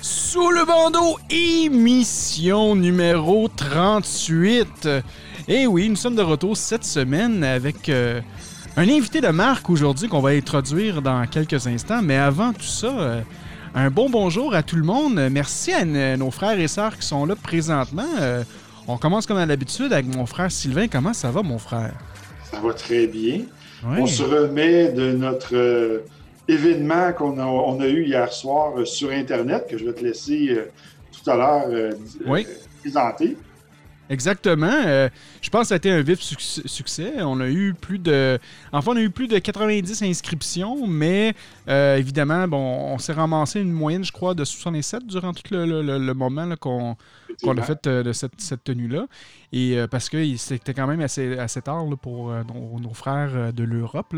Sous le bandeau, émission numéro 38. Et oui, nous sommes de retour cette semaine avec euh, un invité de marque aujourd'hui qu'on va introduire dans quelques instants. Mais avant tout ça, euh, un bon bonjour à tout le monde. Merci à nos frères et sœurs qui sont là présentement. Euh, on commence comme à l'habitude avec mon frère Sylvain. Comment ça va, mon frère? Ça va très bien. On se remet de notre euh, événement qu'on a, on a eu hier soir euh, sur Internet, que je vais te laisser euh, tout à l'heure Oui. présenter. Exactement. Euh, je pense que ça a été un vif suc- succès. On a eu plus de. Enfin, on a eu plus de 90 inscriptions, mais euh, évidemment, bon, on s'est ramassé une moyenne, je crois, de 67 durant tout le, le- le- le moment qu'on a fait euh, de cette, cette tenue-là. Et euh, parce que c'était quand même assez, assez tard pour euh, nos, frères euh, de l'Europe.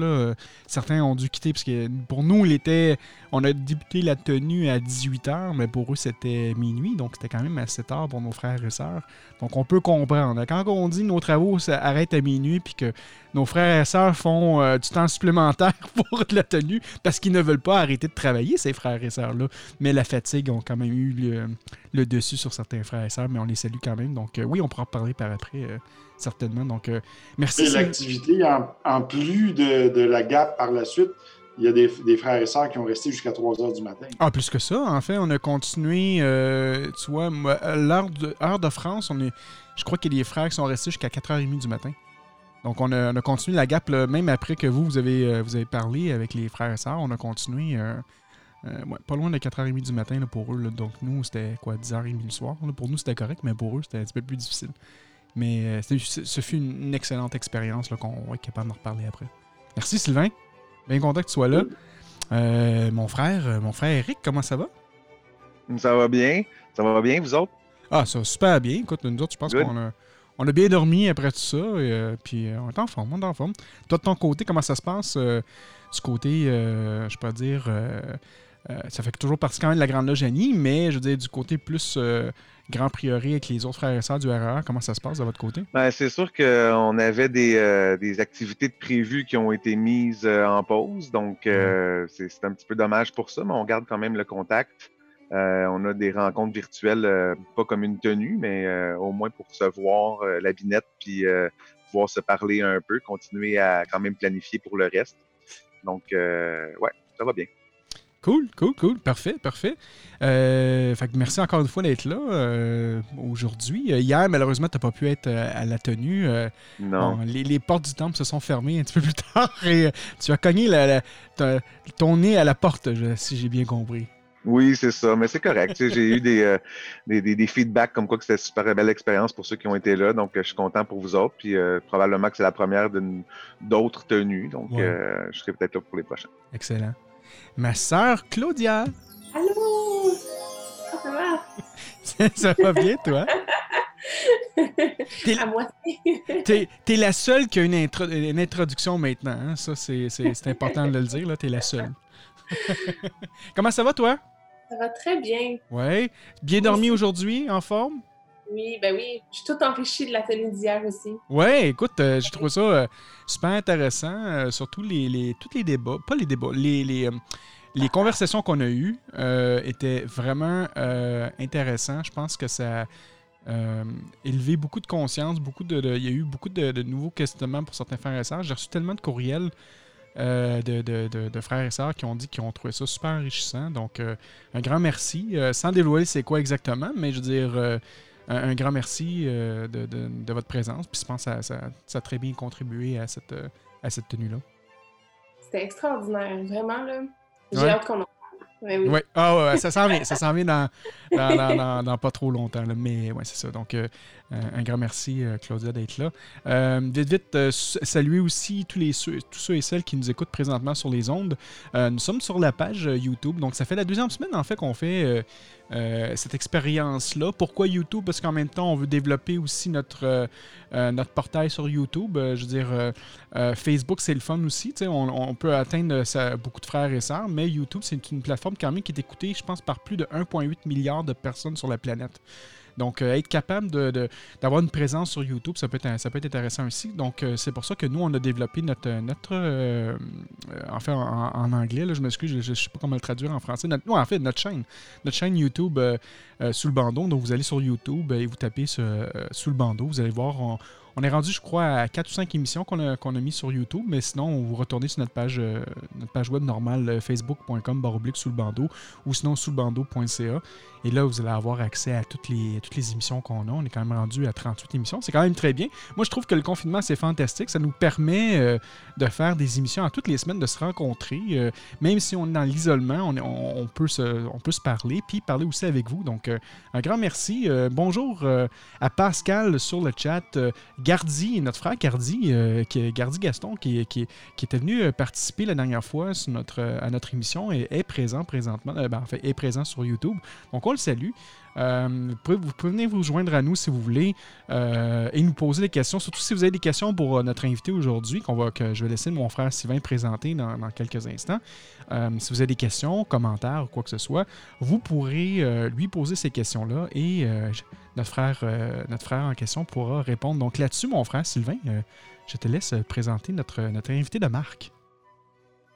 Certains ont dû quitter parce que pour nous, il était, on a débuté la tenue à 18h, mais pour eux, c'était minuit. Donc, c'était quand même assez tard pour nos frères et sœurs. Donc, on peut comprendre. Quand on dit nos travaux s'arrêtent à minuit puis que nos frères et sœurs font euh, du temps supplémentaire pour la tenue parce qu'ils ne veulent pas arrêter de travailler, ces frères et sœurs-là. Mais la fatigue ont quand même eu le, le dessus sur certains frères et sœurs, mais on les salue quand même. Donc, euh, oui, on pourra en parler par après, euh, certainement. Donc, merci. L'activité. En, en plus de, de la gap par la suite, il y a des, des frères et sœurs qui ont resté jusqu'à 3 heures du matin. Ah, plus que ça, en fait, on a continué, euh, tu vois, l'heure de, heure de France, on est, je crois qu'il y a des frères qui sont restés jusqu'à 4h30 du matin. Donc, on a, on a continué la gap, là, même après que vous, vous avez, euh, vous avez parlé avec les frères et sœurs, on a continué euh, euh, ouais, pas loin de 4h30 du matin là, pour eux. là. Donc, nous, c'était quoi, 10h30 le soir. Pour nous, c'était correct, mais pour eux, c'était un petit peu plus difficile. Mais euh, ce fut une, excellente expérience qu'on va être capable d'en reparler après. Merci, Sylvain. Bien content que tu sois là. Euh, mon frère, mon frère Eric, comment ça va? Ça va bien? Ça va bien, vous autres? Ah, ça va super bien. Écoute, nous autres, je pense qu'on a, on a bien dormi après tout ça. Et, euh, puis euh, on est en forme, on est en forme. Toi, de ton côté, comment ça se passe? euh, du côté, euh, je peux dire, ça fait toujours partie quand même de la Grande Loge Annie, mais je veux dire, du côté plus Grand Priori avec les autres frères et sœurs du RER, comment ça se passe de votre côté? Ben, c'est sûr qu'on avait des, des activités de prévues qui ont été mises en pause, donc c'est un petit peu dommage pour ça, mais on garde quand même le contact. Euh, on a des rencontres virtuelles, euh, pas comme une tenue, mais euh, au moins pour se voir la binette, puis pouvoir se parler un peu, continuer à quand même planifier pour le reste. Donc, ouais, ça va bien. Cool, cool, cool. Parfait, parfait. Euh, fait que merci encore une fois d'être là euh, aujourd'hui. Hier, malheureusement, tu n'as pas pu être à la tenue. Euh, Non. Bon, les, les portes du temple se sont fermées un petit peu plus tard et tu as cogné la- la- ton nez à la porte, je- si j'ai bien compris. Oui, c'est ça, mais c'est correct. Tu J'ai eu des, euh, des, des- des feedbacks comme quoi que c'était une super belle expérience pour ceux qui ont été là. Donc, euh, je suis content pour vous autres. Puis euh, probablement que c'est la première d'une- d'autres tenues. Donc, Ouais. euh, je serai peut-être là pour les prochains. Excellent. Ma sœur Claudia, Allô? Ça va? ça va bien, toi? T'es- À moitié. T'es es la seule qui a une, intro- une introduction maintenant. hein? Ça, c'est c'est- c'est important de le dire. là. T'es la seule. Comment ça va, toi? Ça va très bien. Ouais. Bien dormi aujourd'hui, en forme? Oui, ben oui. Je suis tout enrichie de la tenue d'hier aussi. Ouais, écoute, euh, j'ai trouvé ça euh, super intéressant, euh, surtout les, les, tous les débats, pas les débats, les, les, les conversations qu'on a eues étaient vraiment intéressantes. Je pense que ça a élevé beaucoup de conscience, beaucoup de, de- il y a eu beaucoup de, de nouveaux questionnements pour certains frères et sœurs. J'ai reçu tellement de courriels euh, de, de- de- de frères et sœurs qui ont dit qu'ils ont trouvé ça super enrichissant. Donc, euh, un grand merci, euh, sans dévoiler c'est quoi exactement, mais je veux dire, un, un grand merci de, votre présence. Puis je pense que ça, ça- ça a très bien contribué à cette, à cette tenue-là? C'était extraordinaire, vraiment, là. J'ai Ouais. hâte qu'on en oui. Ah, ça s'en vient, ça s'en vient dans, dans, pas trop longtemps. là. Mais ouais, c'est ça. Donc, euh, un grand merci, euh, Claudia, d'être là. Euh, vite, vite, saluer aussi tous, les, ceux, tous ceux et celles qui nous écoutent présentement sur les ondes. Nous sommes sur la page YouTube. Donc, ça fait la deuxième semaine, en fait, qu'on fait euh, cette expérience-là. Pourquoi YouTube? Parce qu'en même temps, on veut développer aussi notre, euh, euh, notre portail sur YouTube. Je veux dire, Facebook, c'est le fun aussi. On, on peut atteindre beaucoup de frères et sœurs, mais YouTube, c'est une plateforme qui est écoutée, je pense, par plus de 1,8 milliard de personnes sur la planète. Donc, euh, être capable d'avoir une présence sur YouTube, ça peut être, intéressant aussi. Donc, euh, c'est pour ça que nous, on a développé notre. notre euh, euh, en anglais, là, je m'excuse, je ne sais pas comment le traduire en français. Non, en fait, notre chaîne. Notre chaîne YouTube sous le bandeau. Donc, vous allez sur YouTube et vous tapez sous le bandeau. Vous allez voir, on est rendu, je crois, à 4 ou 5 émissions qu'on a, qu'on a mis sur YouTube, mais sinon, vous retournez sur notre page, euh, notre page web normale, euh, facebook.com baroblique sous le bandeau, ou sinon sous le bandeau.ca. Et là, vous allez avoir accès à toutes les, toutes les émissions qu'on a. On est quand même rendu à 38 émissions. C'est quand même très bien. Moi, je trouve que le confinement, c'est fantastique. Ça nous permet euh, de faire des émissions à toutes les semaines, de se rencontrer. même si on est dans l'isolement, on, on- peut se, on peut se parler, puis parler aussi avec vous. Donc, un grand merci. Bonjour à Pascal sur le chat. Gardi, notre frère Gardi, euh, qui, Gardi Gaston, qui, était venu euh, participer la dernière fois euh, à notre émission, et est présent présentement, euh, ben, en fait, est présent sur YouTube. Donc, on le salue. Vous, pouvez, venir vous joindre à nous si vous voulez et nous poser des questions, surtout si vous avez des questions pour notre invité aujourd'hui, qu'on va, que je vais laisser mon frère Sylvain présenter dans, dans quelques instants. Si vous avez des questions, commentaires ou quoi que ce soit, vous pourrez lui poser ces questions-là et notre, frère, euh, notre frère en question pourra répondre. Donc là-dessus, mon frère Sylvain, euh, je te laisse présenter notre, notre invité de marque.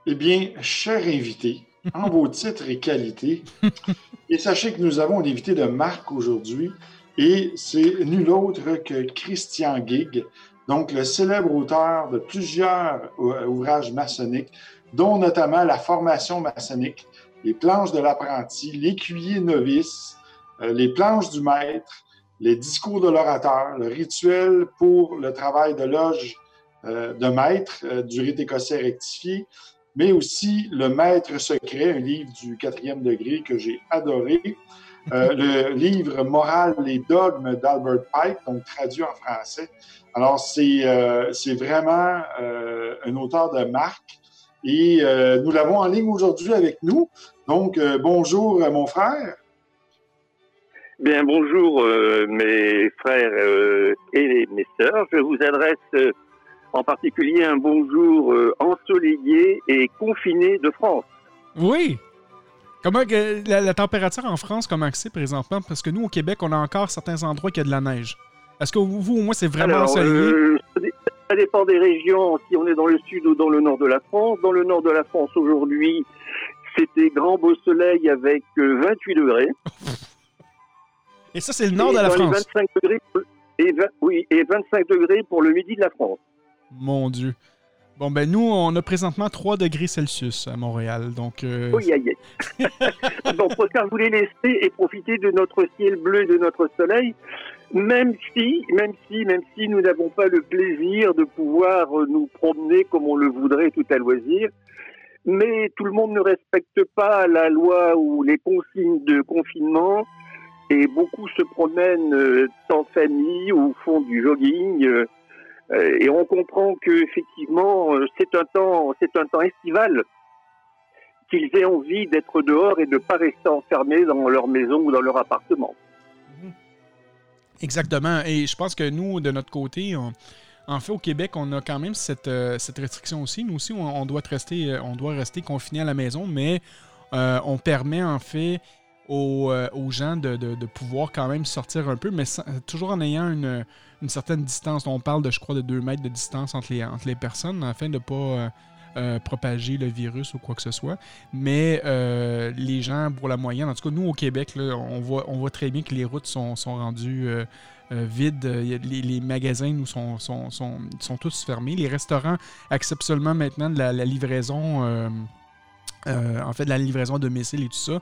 Eh bien, cher invité, en vos titres et qualités, et sachez que nous avons un invité de marque aujourd'hui, et c'est nul autre que Christian Gig, donc le célèbre auteur de plusieurs ou- ouvrages maçonniques, dont notamment la formation maçonnique, les planches de l'apprenti, l'écuyer novice, euh, les planches du maître, les discours de l'orateur, le rituel pour le travail de loge euh, de maître euh, du rite écossais rectifié, mais aussi Le Maître secret, un livre du quatrième degré que j'ai adoré. Euh, le livre Moral, les dogmes d'Albert Pike, donc traduit en français. Alors, c'est vraiment un auteur de marque et nous l'avons en ligne aujourd'hui avec nous. Donc, bonjour, mon frère. Bien, bonjour euh, mes frères euh, et mes sœurs. Je vous adresse euh, en particulier un bonjour ensoleillé et confiné de France. Oui! Comment que la, la température en France, comment c'est présentement? Parce que nous, au Québec, on a encore certains endroits qui a de la neige. Est-ce que vous, au moins, c'est vraiment Alors, ensoleillé? ça dé- ça dépend des régions, si on est dans le sud ou dans le nord de la France. Dans le nord de la France aujourd'hui, c'était grand beau soleil avec euh, 28 degrés. Et ça, c'est le nord Et de la France. 25 degrés, et, vingt- oui, et 25 degrés pour le midi de la France. Mon Dieu. Bon, ben nous, on a présentement 3 degrés Celsius à Montréal. Donc, euh, Oui, aïe, aïe. Donc, Oscar, je voulais laisser et profiter de notre ciel bleu, de notre soleil, même si, même si, même si nous n'avons pas le plaisir de pouvoir euh, nous promener comme on le voudrait tout à loisir. Mais tout le monde ne respecte pas la loi ou les consignes de confinement et beaucoup se promènent euh, en famille ou font du jogging. euh, euh, et on comprend que effectivement c'est un temps, c'est un temps estival qu'ils aient envie d'être dehors et de ne pas rester enfermés dans leur maison ou dans leur appartement. Exactement. Et je pense que nous, de notre côté, en fait, au Québec, on a quand même cette, restriction aussi. Nous aussi, on, doit rester, on doit rester confinés à la maison, mais on permet en fait aux, euh, aux gens de, pouvoir quand même sortir un peu, mais toujours en ayant une, certaine distance. On parle de, je crois, de 2 mètres de distance entre les, personnes, afin de ne pas euh, euh, propager le virus ou quoi que ce soit. Mais les gens, pour la moyenne, en tout cas, nous au Québec, on, voit, très bien que les routes sont, rendues euh, les, magasins, nous, sont, tous fermés. Les restaurants acceptent seulement maintenant de la, livraison. Euh, en fait, la livraison à domicile et tout ça.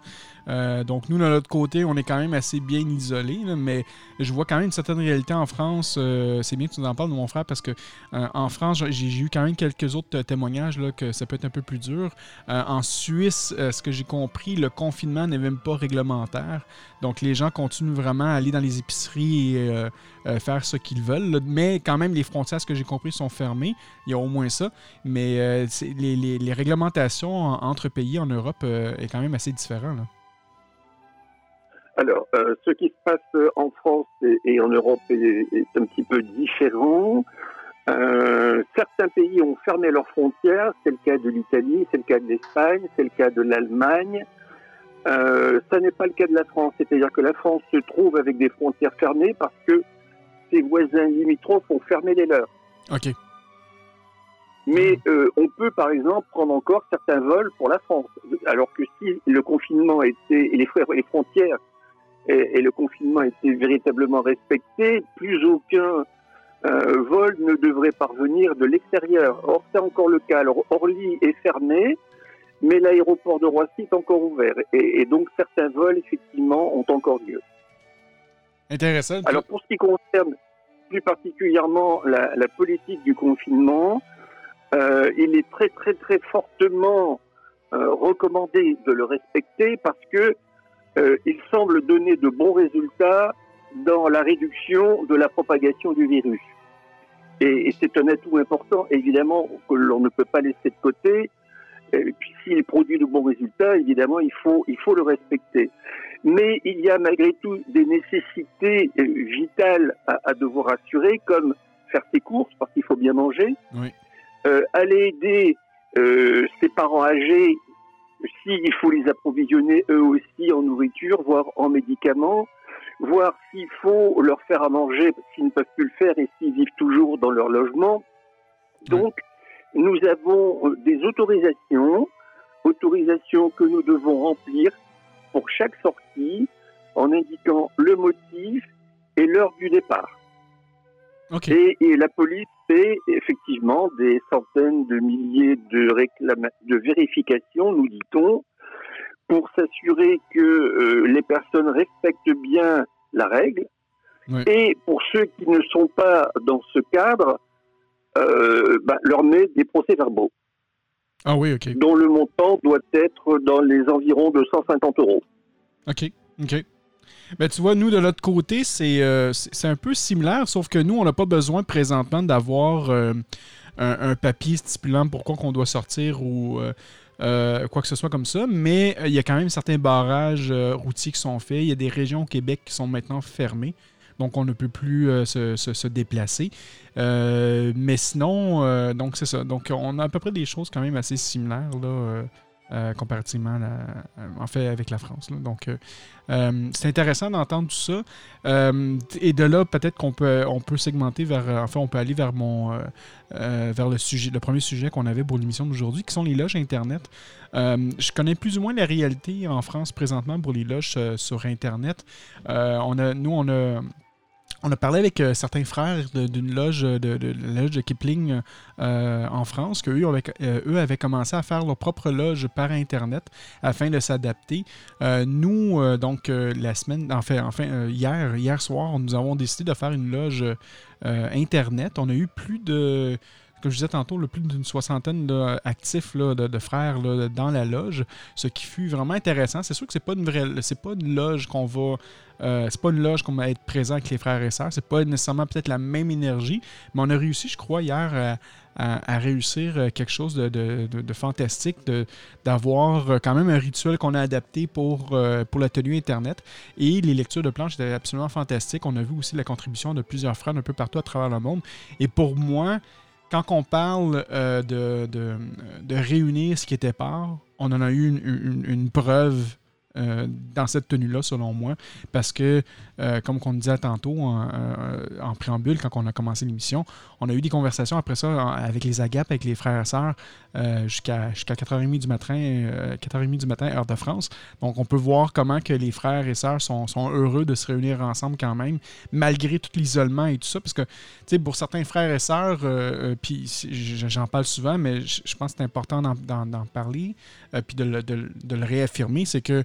Euh, donc, nous, de notre côté, on est quand même assez bien isolés, mais je vois quand même une certaine réalité en France. Euh, c'est bien que tu nous en parles mon frère parce que en France, j'ai eu quand même quelques autres témoignages là, que ça peut être un peu plus dur. En Suisse, ce que j'ai compris, le confinement n'est même pas réglementaire. Donc, les gens continuent vraiment à aller dans les épiceries et euh, faire ce qu'ils veulent. Mais quand même, les frontières, ce que j'ai compris, sont fermées. Il y a au moins ça. Mais euh, les, réglementations en- entre pays en Europe euh, est quand même assez différent. Alors, ce qui se passe en France et, en Europe est, un petit peu différent. Certains pays ont fermé leurs frontières, c'est le cas de l'Italie, c'est le cas de l'Espagne, c'est le cas de l'Allemagne. Ça n'est pas le cas de la France, c'est-à-dire que la France se trouve avec des frontières fermées parce que ses voisins limitrophes ont fermé les leurs. OK. Mais euh, on peut, par exemple, prendre encore certains vols pour la France. Alors que si le confinement était et les, fr- les frontières et, et le confinement étaient véritablement respectés, plus aucun euh, vol ne devrait parvenir de l'extérieur. Or, c'est encore le cas. Alors, Orly est fermé, mais l'aéroport de Roissy est encore ouvert. Et, et donc, certains vols, effectivement, ont encore lieu. Intéressant. Alors pour ce qui concerne plus particulièrement la, politique du confinement, euh, il est très très très fortement euh, recommandé de le respecter parce que euh, il semble donner de bons résultats dans la réduction de la propagation du virus. Et, et c'est un atout important, évidemment, que l'on ne peut pas laisser de côté. Et puis s'il produit de bons résultats, évidemment, il faut, il faut le respecter. Mais il y a malgré tout des nécessités euh, vitales à, à devoir assurer, comme faire ses courses, parce qu'il faut bien manger, Oui. euh, aller aider euh, ses parents âgés s'il faut les approvisionner eux aussi en nourriture, voire en médicaments, voir s'il faut leur faire à manger s'ils ne peuvent plus le faire et s'ils vivent toujours dans leur logement. Donc, nous avons euh, des autorisations, autorisations que nous devons remplir pour chaque sortie en indiquant le motif et l'heure du départ. Et, et la police fait effectivement des centaines de milliers de, réclama- de vérifications, nous dit-on, pour s'assurer que euh, les personnes respectent bien la règle. Oui. Et pour ceux qui ne sont pas dans ce cadre, euh, bah, leur met des procès-verbaux, Ah oui, OK. dont le montant doit être dans les environs de 150 euros. OK. OK. Ben, tu vois, nous, de l'autre côté, c'est euh, c'est un peu similaire, sauf que nous, on n'a pas besoin présentement d'avoir euh, un, un papier stipulant pourquoi qu'on doit sortir ou euh, quoi que ce soit comme ça, mais il y a quand même certains barrages routiers qui sont faits. Il y a des régions au Québec qui sont maintenant fermées. Donc, on ne peut plus euh, se, se- déplacer. Euh, mais sinon, euh, donc c'est ça. Donc, on a à peu près des choses quand même assez similaires là, comparativement en fait avec la France. Donc, c'est intéressant d'entendre tout ça. Et de là, peut-être qu'on peut, on peut segmenter vers. Enfin, on peut aller vers mon. vers le sujet, le premier sujet qu'on avait pour l'émission d'aujourd'hui, qui sont les loges Internet. Je connais plus ou moins la réalité en France présentement pour les loges sur Internet. On a, nous, on a. On a parlé avec euh, certains frères d'une loge de, de- loge de Kipling euh, en France, qu'eux avaient, euh, commencé à faire leur propre loge par Internet afin de s'adapter. Euh, nous, euh, donc, euh, la semaine, enfin, enfin euh, hier, hier soir, nous avons décidé de faire une loge euh, Internet. On a eu plus de, comme je disais tantôt, plus d'une soixantaine là, actifs là, de, de frères là, dans la loge, ce qui fut vraiment intéressant. C'est sûr que c'est pas une vraie, c'est pas une loge qu'on va, euh, c'est pas une loge qu'on va être présent avec les frères et sœurs. C'est pas nécessairement peut-être la même énergie, mais on a réussi, je crois, hier à, à- réussir euh, quelque chose de, de- fantastique, d'avoir euh, quand même un rituel qu'on a adapté pour, euh, pour la tenue Internet. Et les lectures de planches étaient absolument fantastiques. On a vu aussi la contribution de plusieurs frères un peu partout à travers le monde. Et pour moi, quand on parle euh, de, de, réunir ce qui était part, on en a eu une preuve euh, dans cette tenue-là, selon moi, parce que, euh, comme on disait tantôt en, en, préambule, quand on a commencé l'émission, on a eu des conversations après ça avec les agapes, avec les frères et sœurs, jusqu'à jusqu'à 4h30 du matin, 4h30 du matin, heure de France. Donc, on peut voir comment que les frères et sœurs sont, heureux de se réunir ensemble quand même, malgré tout l'isolement et tout ça, parce que, tu sais, pour certains frères et sœurs, puis j'en parle souvent, mais je pense que c'est important d'en parler, puis de de le réaffirmer, c'est que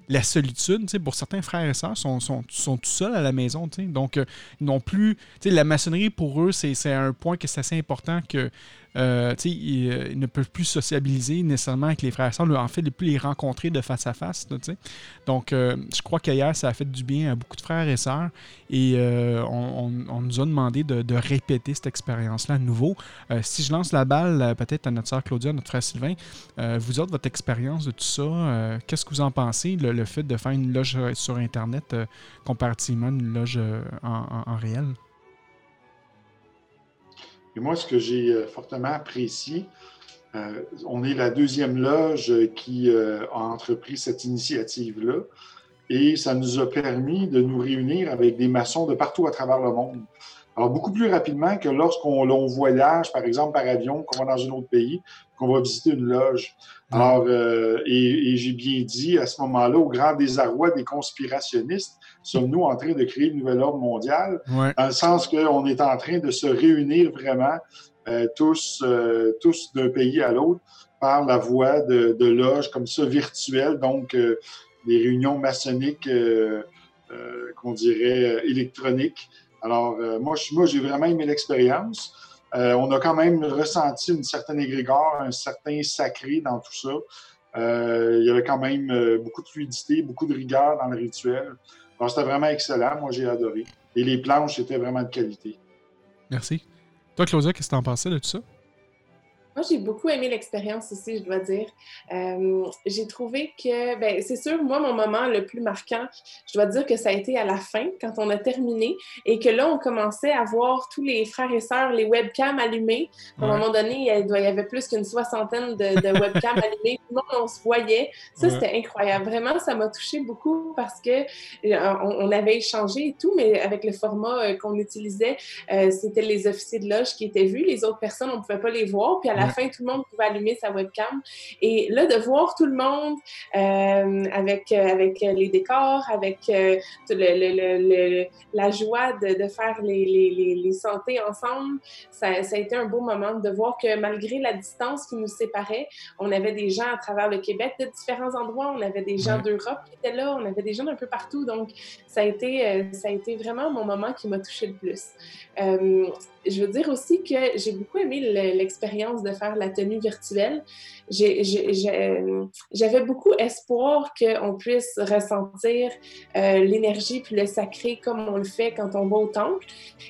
la solitude, pour certains frères et sœurs, sont, sont, sont tout seuls à la maison. Donc, euh, non plus. La maçonnerie, pour eux, c'est un point que c'est assez important que euh, ils, euh, ne peuvent plus sociabiliser nécessairement avec les frères et sœurs, en fait, ne plus les rencontrer de face à face. Donc, je crois qu'hier, ça a fait du bien à beaucoup de frères et sœurs et on, nous a demandé de, répéter cette expérience-là à nouveau. si je lance la balle peut-être à notre sœur Claudia, notre frère Sylvain, vous autres, votre expérience de tout ça, qu'est-ce que vous en pensez, fait de faire une loge sur Internet comparativement à une loge en réel? Et moi, ce que j'ai euh, fortement apprécié, euh, on est la deuxième loge qui euh, a entrepris cette initiative-là. Et ça nous a permis de nous réunir avec des maçons de partout à travers le monde. Alors, beaucoup plus rapidement que lorsqu'on voyage, par exemple, par avion, qu'on va dans un autre pays, qu'on va visiter une loge. Alors, et, et j'ai bien dit à ce moment-là, au grand désarroi des conspirationnistes, sommes-nous en train de créer une nouvelle ordre mondiale, dans le sens qu'on est en train de se réunir vraiment euh, tous, euh, tous d'un pays à l'autre par la voie de, de loges comme ça virtuelles, donc euh, des réunions maçonniques, qu'on dirait électroniques. Alors, moi, moi j'ai vraiment aimé l'expérience. On a quand même ressenti une certaine égrégore, un certain sacré dans tout ça. il y avait quand même beaucoup de fluidité, beaucoup de rigueur dans le rituel c'était vraiment excellent. Moi, j'ai adoré. Et les planches étaient vraiment de qualité. Merci. Toi, Claudia, qu'est-ce que tu en pensais de tout ça? Moi, j'ai beaucoup aimé l'expérience aussi, je dois dire. Euh, j'ai trouvé que, ben, c'est sûr, moi, mon moment le plus marquant, je dois dire que ça a été à la fin, quand on a terminé, et que là, on commençait à voir tous les frères et sœurs, les webcams allumés. À un moment donné, il y avait plus qu'une soixantaine de, webcams allumés. Tout le monde, on se voyait. Ça, c'était incroyable. Vraiment, ça m'a touché beaucoup parce que euh, on, avait échangé et tout, mais avec le format euh, qu'on utilisait, c'était les officiers de loge qui étaient vus. Les autres personnes, on ne pouvait pas les voir. Puis à la fin, tout le monde pouvait allumer sa webcam. Et là, de voir tout le monde euh, avec, euh, avec les décors, avec euh, le, la joie de, de faire les, les, les, santés ensemble, ça, ça, a été un beau moment de voir que malgré la distance qui nous séparait, on avait des gens à travers le Québec de différents endroits, on avait des gens d'Europe qui étaient là, on avait des gens d'un peu partout. Donc, ça a été, ça a été vraiment mon moment qui m'a touché le plus. Je veux dire aussi que j'ai beaucoup aimé l'expérience de faire la tenue virtuelle, j'avais beaucoup espoir qu'on puisse ressentir euh, l'énergie puis le sacré comme on le fait quand on va au temple.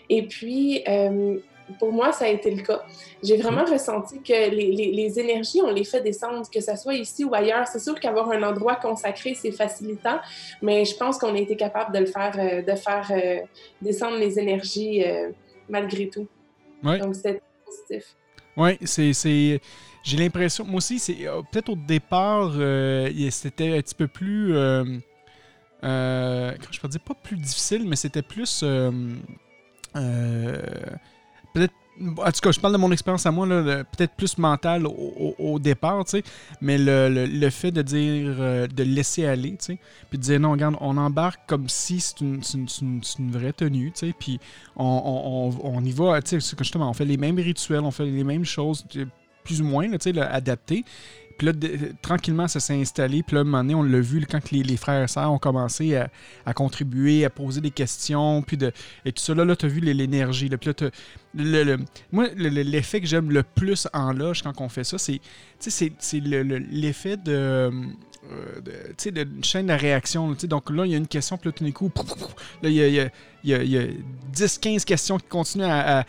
Et puis, euh, pour moi, ça a été le cas. J'ai vraiment ressenti que les, énergies, on les fait descendre, que ce soit ici ou ailleurs. C'est sûr qu'avoir un endroit consacré, c'est facilitant, mais je pense qu'on a été capable de le faire, euh, de faire descendre les énergies malgré tout. Donc, c'était positif. Oui, c'est. J'ai l'impression. Moi aussi, c'est euh, peut-être au départ, euh, c'était un petit peu plus. Euh, je peux dire pas plus difficile, mais c'était plus. peut-être en tout cas, je parle de mon expérience à moi, peut-être plus mentale au, départ, tu sais, mais le, fait de dire, euh, de laisser aller, tu sais, puis de dire non, regarde, on embarque comme si c'est une, une, vraie tenue, tu sais, puis on, on, y va, tu sais, justement, on fait les mêmes rituels, on fait les mêmes choses, plus ou moins, tu sais. Puis là, tranquillement, ça s'est installé. Puis là, à un moment donné, on l'a vu quand les, frères et sœurs ont commencé à, contribuer, à poser des questions. Et tout ça, là, là tu as vu l'énergie. Puis là, le, moi, l'effet que j'aime le plus en loge quand on fait ça, c'est l'effet de euh, de, chaîne de réaction. Donc là, il y a une question, puis là, tout d'un coup, il y a, y a, 10-15 questions qui continuent à,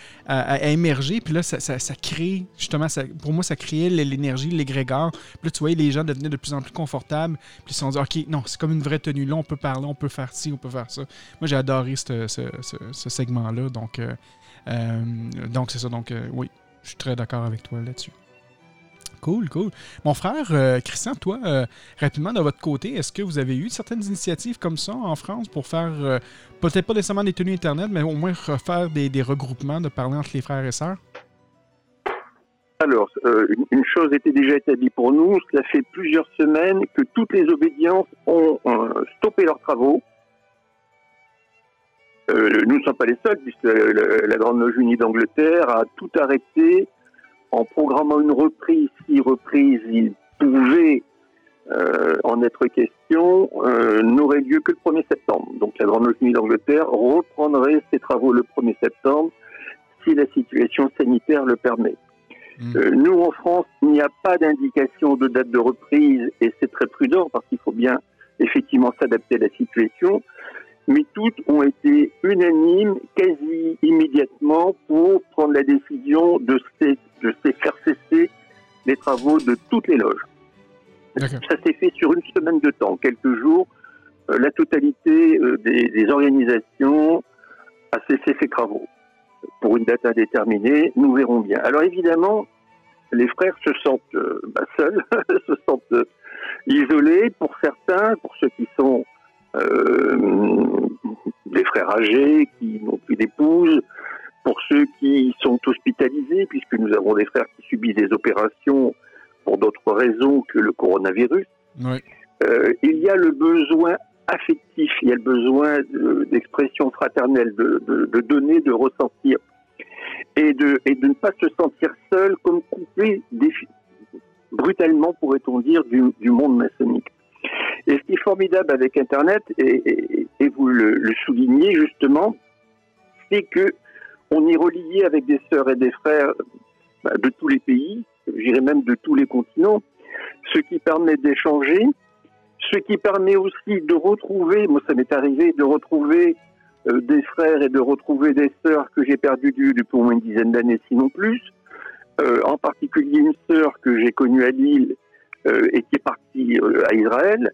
émerger, puis là, ça, crée, justement, ça, pour moi, ça créait l'énergie, l'égrégore. Puis là, tu vois, les gens devenaient de plus en plus confortables, puis ils se sont dit, OK, non, c'est comme une vraie tenue. Là, on peut parler, on peut faire ci, on peut faire ça. Moi, j'ai adoré ce, segment-là. Donc, euh, euh, donc c'est ça. Donc, oui, je suis très d'accord avec toi là-dessus. Cool, cool. Mon frère, euh, Christian, toi, euh, rapidement, de votre côté, est-ce que vous avez eu certaines initiatives comme ça en France pour faire, euh, peut-être pas nécessairement des tenues Internet, mais au moins refaire des, regroupements de parler entre les frères et sœurs? Alors, une- chose était déjà établie pour nous. Cela fait plusieurs semaines que toutes les obédiences ont stoppé leurs travaux. Nous ne sommes pas les seuls, puisque la, la Grande Loge Unie d'Angleterre a tout arrêté en programmant une reprise. Si reprise il pouvait euh, en être question, euh, n'aurait lieu que le 1er septembre. Donc la Grande Loge Unie d'Angleterre reprendrait ses travaux le 1er septembre si la situation sanitaire le permet. Mm. Euh, nous, en France, il n'y a pas d'indication de date de reprise et c'est très prudent parce qu'il faut bien effectivement s'adapter à la situation. Mais toutes ont été unanimes quasi immédiatement pour prendre la décision de, de cess- faire cesser les travaux de toutes les loges. Ça s'est fait sur une semaine de temps, quelques jours. Euh, la totalité euh, des, des organisations a cessé ses travaux. Pour une date indéterminée, nous verrons bien. Alors évidemment, les frères se sentent euh, bah, seuls, se sentent isolés pour certains, pour ceux qui sont des frères âgés, qui n'ont plus d'épouse, pour ceux qui sont hospitalisés, puisque nous avons des frères qui subissent des opérations pour d'autres raisons que le coronavirus. Oui. Euh, il y a le besoin affectif, il y a le besoin de- d'expression fraternelle, de, de, de donner, de ressentir, et de, et de ne pas se sentir seul, comme coupé brutalement, pourrait-on dire, du, du monde maçonnique. Et ce qui est formidable avec Internet, et, et- et vous le, le soulignez justement, c'est que on est relié avec des sœurs et des frères bah, de tous les pays, je dirais même de tous les continents, ce qui permet d'échanger, ce qui permet aussi de retrouver, moi ça m'est arrivé de retrouver euh, des frères et de retrouver des sœurs que j'ai perdues du- depuis au moins une dizaine d'années, sinon plus. Euh, en particulier une sœur que j'ai connue à Lille euh, et qui est partie à Israël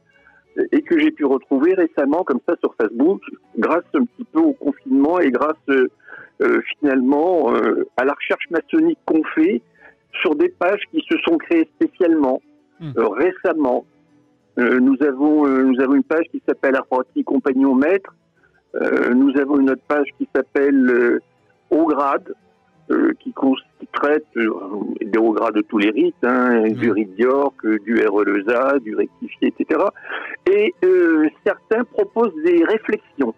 et que j'ai pu retrouver récemment comme ça sur Facebook grâce un petit peu au confinement et grâce euh, euh, finalement euh, à la recherche maçonnique qu'on fait sur des pages qui se sont créées spécialement Hmm. euh, récemment. Nous avons nous avons une page qui s'appelle Apprenti Compagnon Maître. Nous avons une autre page qui s'appelle Haut Grade, euh, qui, qui traite euh, des hauts grades de tous les rites, hein, du rite d'York, euh, du RLESA, du rectifié, etc. Et certains proposent des réflexions.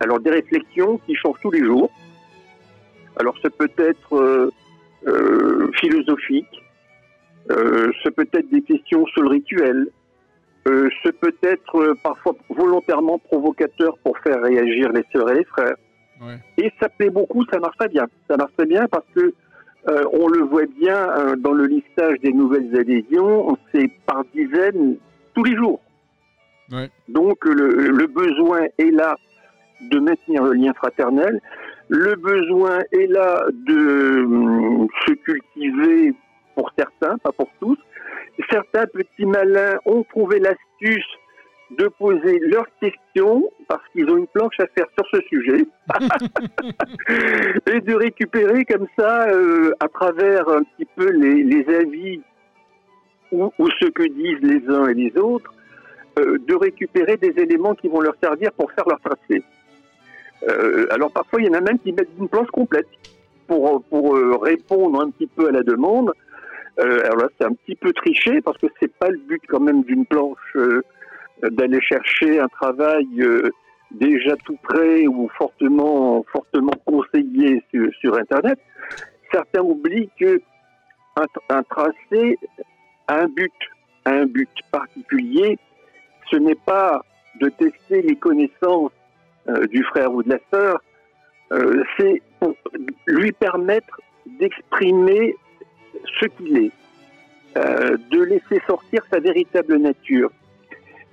Alors des réflexions qui changent tous les jours. Alors ça peut être philosophique, euh, ce peut être des questions sur le rituel, euh, ce peut être euh, parfois volontairement provocateur pour faire réagir les sœurs et les frères. Ouais. Et ça plaît beaucoup, ça marche très bien. Ça marche très bien parce que euh, on le voit bien euh, dans le listage des nouvelles adhésions, c'est par dizaines tous les jours. Ouais. Donc le, le besoin est là de maintenir le lien fraternel. Le besoin est là de hum, se cultiver pour certains, pas pour tous. Certains petits malins ont trouvé l'astuce de poser leurs questions parce qu'ils ont une planche à faire sur ce sujet et de récupérer comme ça, euh, à travers un petit peu les, les avis ou, ou ce que disent les uns et les autres, euh, de récupérer des éléments qui vont leur servir pour faire leur tracé. Euh, alors parfois, il y en a même qui mettent une planche complète pour, pour euh, répondre un petit peu à la demande. Euh, alors là, c'est un petit peu triché parce que c'est pas le but quand même d'une planche euh, d'aller chercher un travail euh, déjà tout prêt ou fortement fortement conseillé sur, sur Internet. Certains oublient que un, tracé a un but, un but particulier. Ce n'est pas de tester les connaissances euh, du frère ou de la sœur, euh, c'est pour lui permettre d'exprimer ce qu'il est, de laisser sortir sa véritable nature,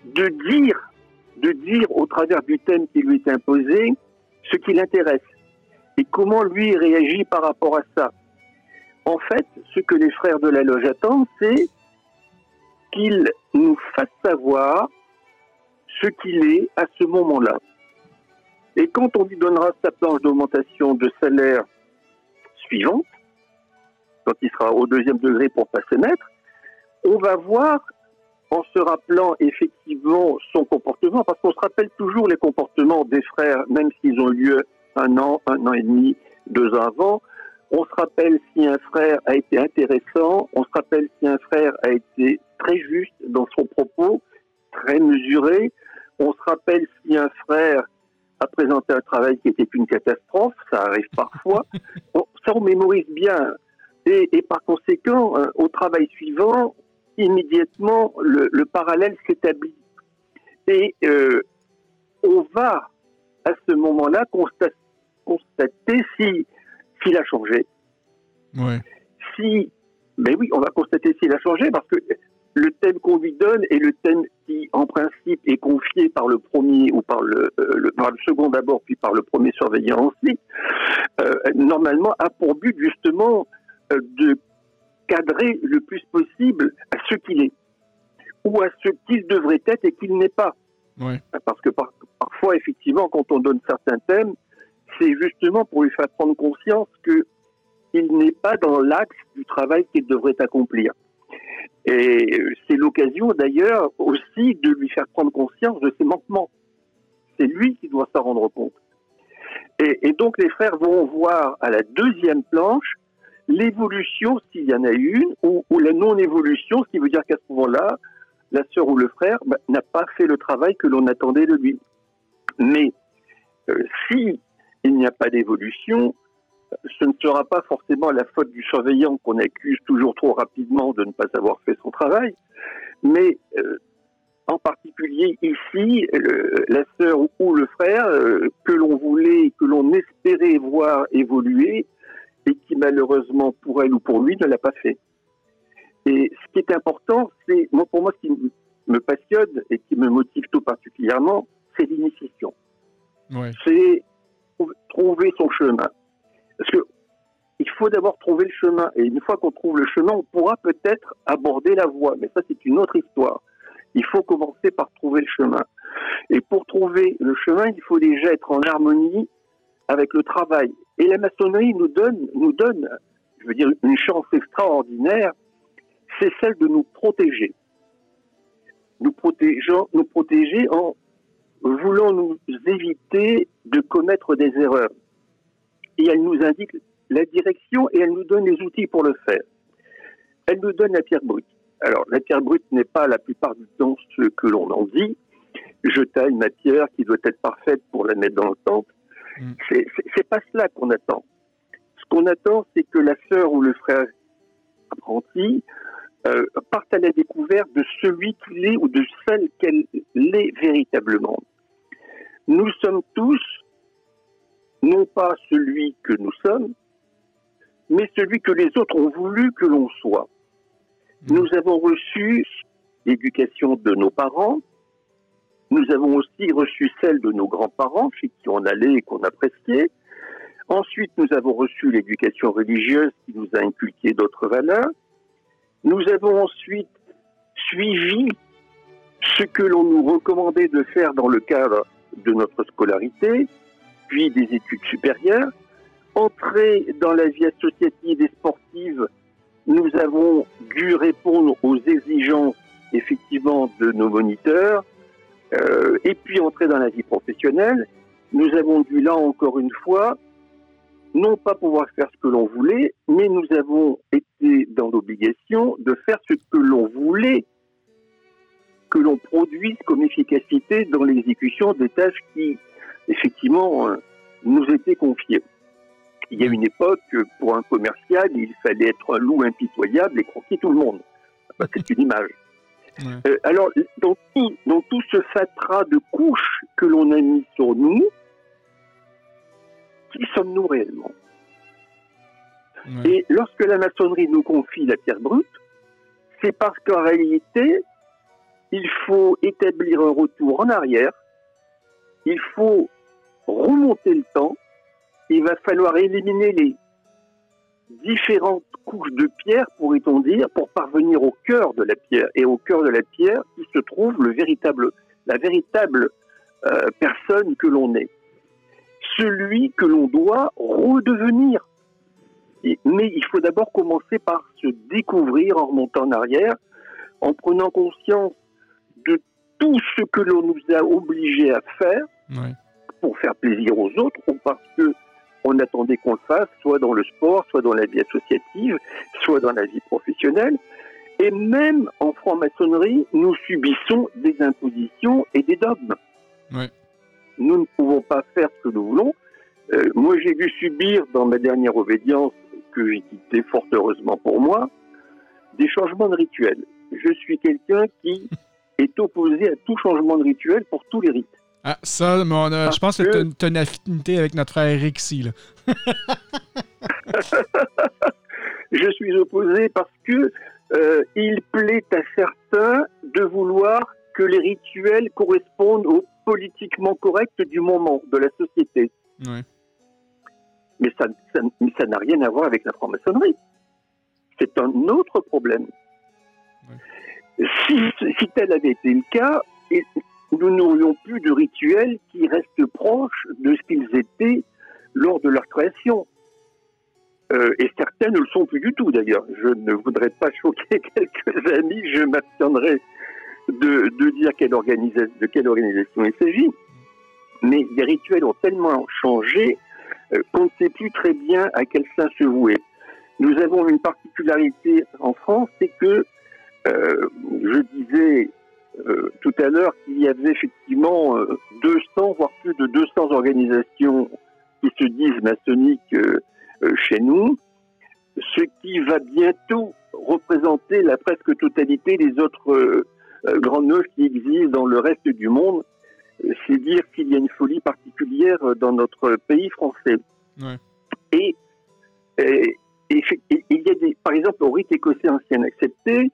de dire, de dire au travers du thème qui lui est imposé ce qui l'intéresse et comment lui réagit par rapport à ça. En fait, ce que les frères de la loge attendent, c'est qu'il nous fasse savoir ce qu'il est à ce moment-là. Et quand on lui donnera sa planche d'augmentation de salaire suivante, quand il sera au deuxième degré pour pas se mettre, on va voir en se rappelant effectivement son comportement, parce qu'on se rappelle toujours les comportements des frères, même s'ils ont lieu un an, un an et demi, deux ans avant. On se rappelle si un frère a été intéressant, on se rappelle si un frère a été très juste dans son propos, très mesuré. On se rappelle si un frère a présenté un travail qui était une catastrophe, ça arrive parfois. ça, on mémorise bien. Et, par conséquent, euh, au travail suivant, immédiatement, le, parallèle s'établit. Et euh, on va, à ce moment-là, constater, constater si s'il a changé. Ouais. Si, mais oui, on va constater s'il a changé parce que le thème qu'on lui donne est le thème qui, en principe, est confié par le premier ou par le, euh, par le second d'abord, puis par le premier surveillant ensuite, euh, normalement a pour but justement euh, de cadrer le plus possible à ce qu'il est ou à ce qu'il devrait être et qu'il n'est pas. Ouais. Parce que parfois, effectivement, quand on donne certains thèmes, c'est justement pour lui faire prendre conscience que il n'est pas dans l'axe du travail qu'il devrait accomplir. Et c'est l'occasion d'ailleurs aussi de lui faire prendre conscience de ses manquements. C'est lui qui doit s'en rendre compte. Et, donc les frères vont voir à la deuxième planche l'évolution, s'il y en a une, ou, la non-évolution, ce qui veut dire qu'à ce moment-là, la sœur ou le frère bah, n'a pas fait le travail que l'on attendait de lui. Mais euh, si il n'y a pas d'évolution, ce ne sera pas forcément la faute du surveillant qu'on accuse toujours trop rapidement de ne pas avoir fait son travail, mais euh, en particulier ici, la sœur ou le frère euh, que l'on voulait, que l'on espérait voir évoluer et qui malheureusement pour elle ou pour lui ne l'a pas fait. Et ce qui est important, c'est, pour moi, ce qui me passionne et qui me motive tout particulièrement, c'est l'initiation. C'est trouver son chemin. Parce que il faut d'abord trouver le chemin. Et une fois qu'on trouve le chemin, on pourra peut-être aborder la voie. Mais ça, c'est une autre histoire. Il faut commencer par trouver le chemin. Et pour trouver le chemin, il faut déjà être en harmonie avec le travail. Et la maçonnerie nous donne, nous donne, je veux dire, une chance extraordinaire, c'est celle de nous protéger. Nous, protégeons, nous protéger en voulant nous éviter de commettre des erreurs. Et elle nous indique la direction et elle nous donne les outils pour le faire. Elle nous donne la pierre brute. Alors, la pierre brute n'est pas la plupart du temps ce que l'on en dit. Je taille ma pierre qui doit être parfaite pour la mettre dans le temple. Mm. C'est pas cela qu'on attend. Ce qu'on attend, c'est que la sœur ou le frère apprenti euh, parte à la découverte de celui qu'il est ou de celle qu'elle est véritablement. Nous sommes tous non pas celui que nous sommes, mais celui que les autres ont voulu que l'on soit. Mmh. Nous avons reçu l'éducation de nos parents, nous avons aussi reçu celle de nos grands-parents, chez qui on allait et qu'on appréciait. Ensuite, nous avons reçu l'éducation religieuse qui nous a inculqué d'autres valeurs. Nous avons ensuite suivi ce que l'on nous recommandait de faire dans le cadre de notre scolarité, puis des études supérieures. Entrée dans la vie associative et sportive, nous avons dû répondre aux exigences effectivement de nos moniteurs. Euh, et puis entrer dans la vie professionnelle, nous avons dû là encore une fois non pas pouvoir faire ce que l'on voulait, mais nous avons été dans l'obligation de faire ce que l'on voulait que l'on produise comme efficacité dans l'exécution des tâches qui, effectivement, euh, nous étaient confiées. Il y a une époque, pour un commercial, il fallait être un loup impitoyable et croquer tout le monde. C'est une image. Euh, alors, dans tout, dans tout ce fatras de couches que l'on a mis sur nous, qui sommes-nous réellement Et lorsque la maçonnerie nous confie la pierre brute, c'est parce qu'en réalité, il faut établir un retour en arrière, il faut remonter le temps, il va falloir éliminer les différentes couches de pierre, pourrait-on dire, pour parvenir au cœur de la pierre. Et au cœur de la pierre, il se trouve le véritable, la véritable euh, personne que l'on est. Celui que l'on doit redevenir. Et- mais il faut d'abord commencer par se découvrir en remontant en arrière, en prenant conscience de tout ce que l'on nous a obligés à faire pour faire plaisir aux autres ou parce que on attendait qu'on le fasse, soit dans le sport, soit dans la vie associative, soit dans la vie professionnelle. Et même en franc-maçonnerie, nous subissons des impositions et des dogmes. Ouais. Nous ne pouvons pas faire ce que nous voulons. Euh, moi, j'ai vu subir dans ma dernière obédience, que j'ai quittée fort heureusement pour moi, des changements de rituels. Je suis quelqu'un qui est opposé à tout changement de rituel pour tous les rites. Ah, ça, mais on a- je Parce pense que tu as une affinité avec notre frère. Là. Je suis opposé parce que euh, il plaît à certains de vouloir que les rituels correspondent au politiquement correct du moment, de la société. Ouais. Mais ça ça- mais ça n'a rien à voir avec la franc-maçonnerie. C'est un autre problème. Si, si tel avait été le cas, nous n'aurions plus de rituels qui restent proches de ce qu'ils étaient lors de leur création. Euh, et certains ne le sont plus du tout d'ailleurs. Je ne voudrais pas choquer quelques amis, je m'abstiendrai de, dire quelle de quelle organisation il s'agit. Mais les rituels ont tellement changé euh, qu'on ne sait plus très bien à quel sein se vouer. Nous avons une particularité en France, c'est que, euh, je disais euh, tout à l'heure qu'il y avait effectivement euh, 200, voire plus de 200 organisations qui se disent maçonniques euh, euh, chez nous, ce qui va bientôt représenter la presque totalité des autres euh, euh, grandes œuvres qui existent dans le reste du monde. Euh, C'est dire qu'il y a une folie particulière euh, dans notre pays français. Ouais. Et, et- et fait- et il y a des, par exemple, au rite écossais ancien accepté,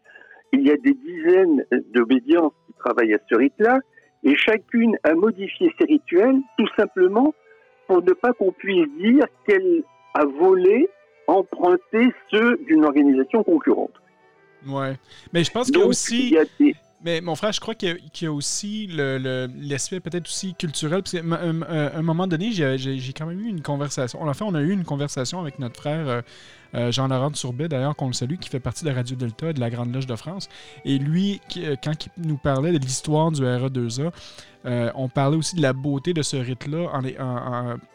il y a des dizaines d'obédiences qui travaillent à ce rite-là, et chacune a modifié ses rituels tout simplement pour ne pas qu'on puisse dire qu'elle a volé, emprunté ceux d'une organisation concurrente. Ouais. Mais je pense qu'il y a aussi. Mais mon frère, je crois qu'il y a, qu'il y a aussi le- le- l'aspect peut-être aussi culturel. Parce qu'à un, un- un moment donné, j'ai quand même eu une conversation. En fait, on a eu une conversation avec notre frère euh, Jean-Laurent de Sourbet, d'ailleurs, qu'on le salue, qui fait partie de Radio Delta et de la Grande Loge de France. Et lui, euh, quand il nous parlait de l'histoire du RE2A, euh, on parlait aussi de la beauté de ce rite-là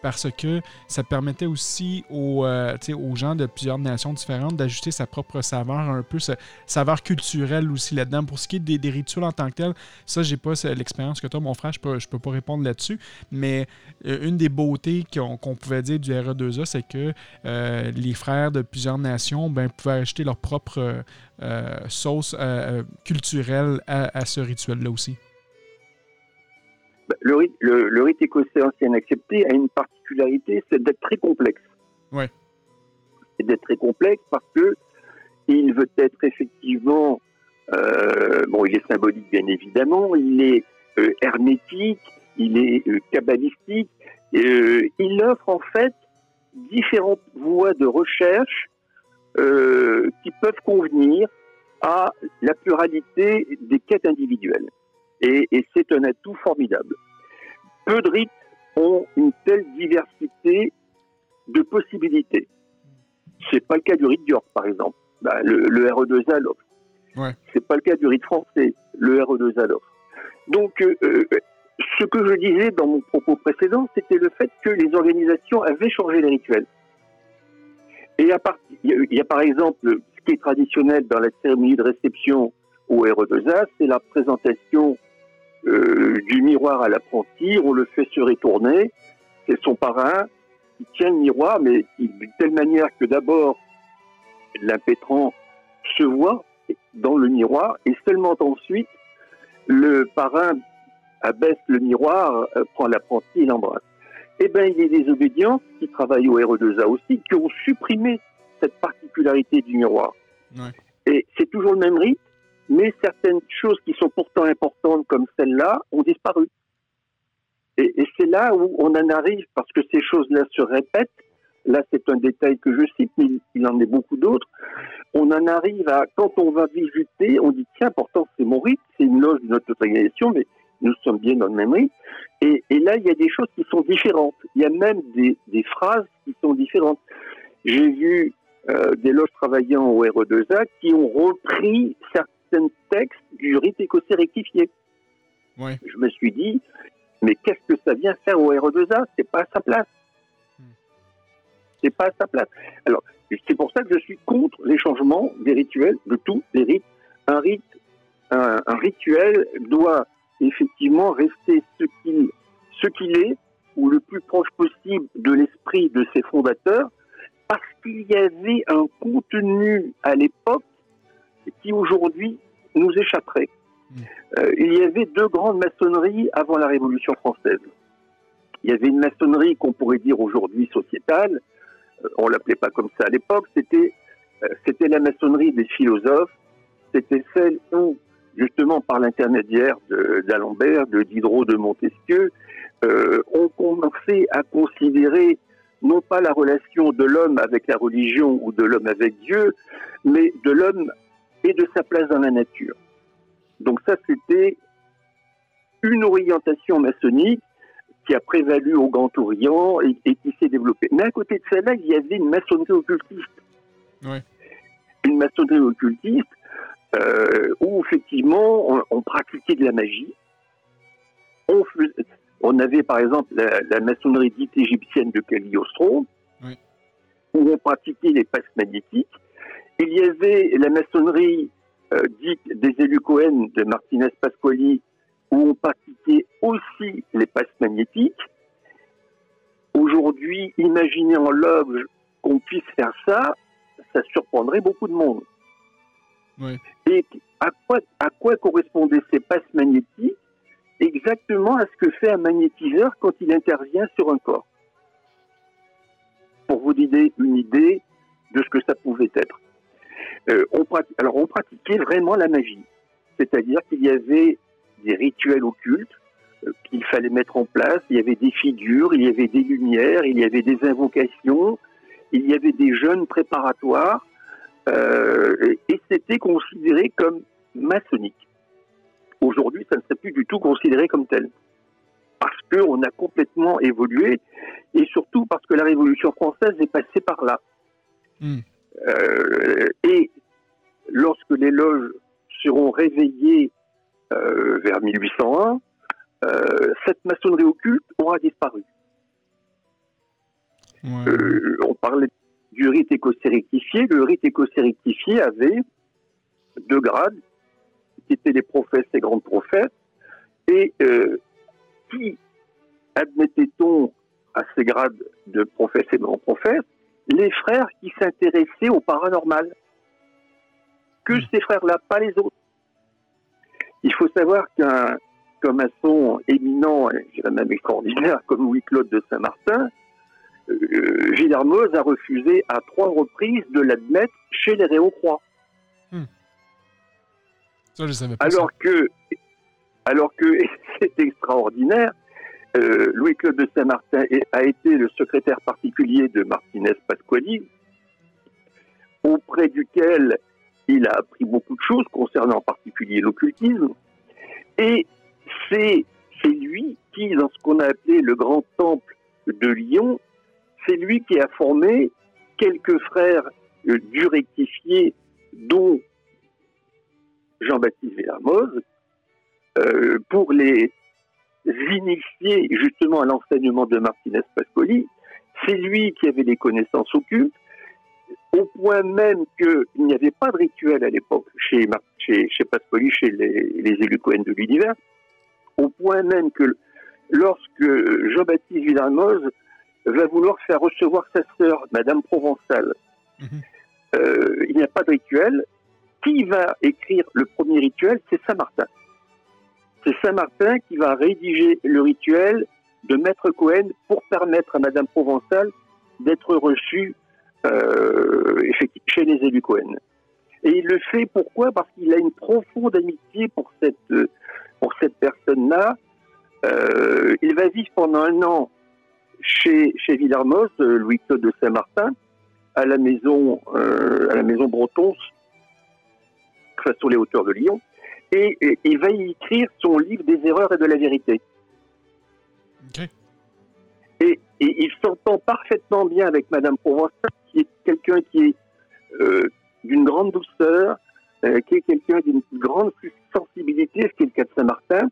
parce que ça permettait aussi aux, gens de plusieurs nations différentes d'ajuster sa propre saveur, un peu sa saveur culturelle aussi là-dedans. Pour ce qui est des, rituels en tant que tel, ça, j'ai pas ce- l'expérience que toi, mon frère, je peux, peux pas répondre là-dessus. Mais une des beautés qu'on pouvait dire du RE2A, c'est que les frères de plusieurs nations ben, pouvaient ajouter leur propre euh, euh, sauce euh, euh, culturelle à, à ce rituel-là aussi. bah, le, rite, le- le rite écossais ancien accepté a une particularité, c'est d'être très complexe. Ouais. C'est d'être très complexe parce que il veut être effectivement, euh, bon, il est symbolique bien évidemment, il est euh, hermétique, il est euh, kabbalistique, il offre en fait différentes voies de recherche euh, qui peuvent convenir à la pluralité des quêtes individuelles. Et, et c'est un atout formidable. Peu de rites ont une telle diversité de possibilités. C'est pas le cas du rite d'York, par exemple. Le, le RE2A l'offre. Ouais. C'est pas le cas du rite français. Le RE2A l'offre. Donc, euh, euh, ce que je disais dans mon propos précédent, c'était le fait que les organisations avaient changé les rituels. Et à part- il y, a- par exemple ce qui est traditionnel dans la cérémonie de réception au RE2A, c'est la présentation euh, du miroir à l'apprenti. On le fait se retourner. C'est son parrain qui tient le miroir, mais de telle manière que d'abord l'impétrant se voit dans le miroir et seulement ensuite le parrain abaisse le miroir, euh, prend l'apprenti et l'embrasse. Eh bien, il y a des obédiences qui travaillent au RE2A aussi qui ont supprimé cette particularité du miroir. Ouais. Et c'est toujours le même rite, mais certaines choses qui sont pourtant importantes comme celle-là ont disparu. Et, et c'est là où on en arrive, parce que ces choses-là se répètent, là c'est un détail que je cite, mais il, il en est beaucoup d'autres, on en arrive à, quand on va visiter, on dit, tiens, pourtant c'est mon rite, c'est une loge de notre organisation, mais nous sommes bien dans le même rite. Et, et là, il y a des choses qui sont différentes. Il y a même des, des phrases qui sont différentes. J'ai vu euh, des loges travaillant au RE2A qui ont repris certains textes du rite écossais rectifié. Ouais. Je me suis dit, mais qu'est-ce que ça vient faire au RE2A C'est pas à sa place. C'est pas à sa place. Alors, c'est pour ça que je suis contre les changements des rituels, de tous les rites. Un rite, un, un rituel doit effectivement rester ce qu'il ce qu'il est, ou le plus proche possible de l'esprit de ses fondateurs, parce qu'il y avait un contenu à l'époque qui aujourd'hui nous échapperait. Euh, il y avait deux grandes maçonneries avant la Révolution française. Il y avait une maçonnerie qu'on pourrait dire aujourd'hui sociétale, euh, on l'appelait pas comme ça à l'époque, c'était euh, c'était la maçonnerie des philosophes, c'était celle où, justement par l'intermédiaire de- d'Alembert, de Diderot, de Montesquieu, euh, on commençait à considérer non pas la relation de l'homme avec la religion ou de l'homme avec Dieu, mais de l'homme et de sa place dans la nature. Donc ça, c'était une orientation maçonnique qui a prévalu au Grand Orient et, et qui s'est développée. Mais à côté de celle-là, il y avait une maçonnerie occultiste. Ouais. Une maçonnerie occultiste euh, où effectivement on, on pratiquait de la magie. On, avait par exemple la, la maçonnerie dite égyptienne de Cagliostro, Oui. où on pratiquait les passes magnétiques. Il y avait la maçonnerie euh, dite des élus Cohen de Martinez Pasquali, où on pratiquait aussi les passes magnétiques. Aujourd'hui, imaginer en loge qu'on puisse faire ça, ça surprendrait beaucoup de monde. Et à quoi, à quoi correspondaient ces passes magnétiques Exactement à ce que fait un magnétiseur quand il intervient sur un corps? Pour vous donner une idée de ce que ça pouvait être. Euh, alors on pratiquait vraiment la magie. C'est-à-dire qu'il y avait des rituels occultes euh, qu'il fallait mettre en place, il y avait des figures, il y avait des lumières, il y avait des invocations, il y avait des jeûnes préparatoires, et- et c'était considéré comme maçonnique. Aujourd'hui, ça ne serait plus du tout considéré comme tel. Parce qu'on a complètement évolué, et surtout parce que la Révolution française est passée par là. Hmm. Euh, et lorsque les loges seront réveillées euh, vers 1801, euh, cette maçonnerie occulte aura disparu. Ouais. Euh, on parlait du rite écossais rectifié. Le rite écossais rectifié avait deux grades, qui étaient les prophètes et grands prophètes, et euh, qui admettait-on à ces grades de prophètes et grands prophètes les frères qui s'intéressaient au paranormal? Que ces frères-là, pas les autres. Il faut savoir qu'un qu'un maçon éminent, et je dirais même extraordinaire, comme Louis-Claude de Saint-Martin, euh, Villermoz a refusé à trois reprises de l'admettre chez les Réaux-Croix. Ça, je savais pas. ça. Alors que, alors que c'est extraordinaire, euh, Louis-Claude de Saint-Martin a été le secrétaire particulier de Martinez Pasquali, auprès duquel il a appris beaucoup de choses concernant en particulier l'occultisme. Et c'est c'est lui qui, dans ce qu'on a appelé le grand temple de Lyon, c'est lui qui a formé quelques frères euh, du rectifié, dont Jean-Baptiste Villarmoz, euh, pour les initier justement à l'enseignement de Martinez Pascoli. C'est lui qui avait des connaissances occultes, au point même qu'il n'y avait pas de rituel à l'époque chez, chez Pascoli, chez les, les élus Cohen de l'univers, au point même que lorsque Jean-Baptiste Villarmoz va vouloir faire recevoir sa sœur, Madame Provençal, Mhm. euh, il n'y a pas de rituel. Qui va écrire le premier rituel? C'est Saint-Martin. C'est Saint-Martin qui va rédiger le rituel de Maître Cohen pour permettre à Madame Provençal d'être reçue euh, chez les élus Cohen. Et il le fait pourquoi? Parce qu'il a une profonde amitié pour cette, pour cette personne-là. Euh, il va vivre pendant un an chez, chez Villermoz, euh, Louis-Claude de Saint-Martin, à la maison, euh, à la maison Breton, face sur les hauteurs de Lyon, et, et il va y écrire son livre des erreurs et de la vérité. Et, et il s'entend parfaitement bien avec Madame Provençal, qui est quelqu'un qui est euh, d'une grande douceur, euh, qui est quelqu'un d'une grande sensibilité, ce qui est le cas de Saint-Martin,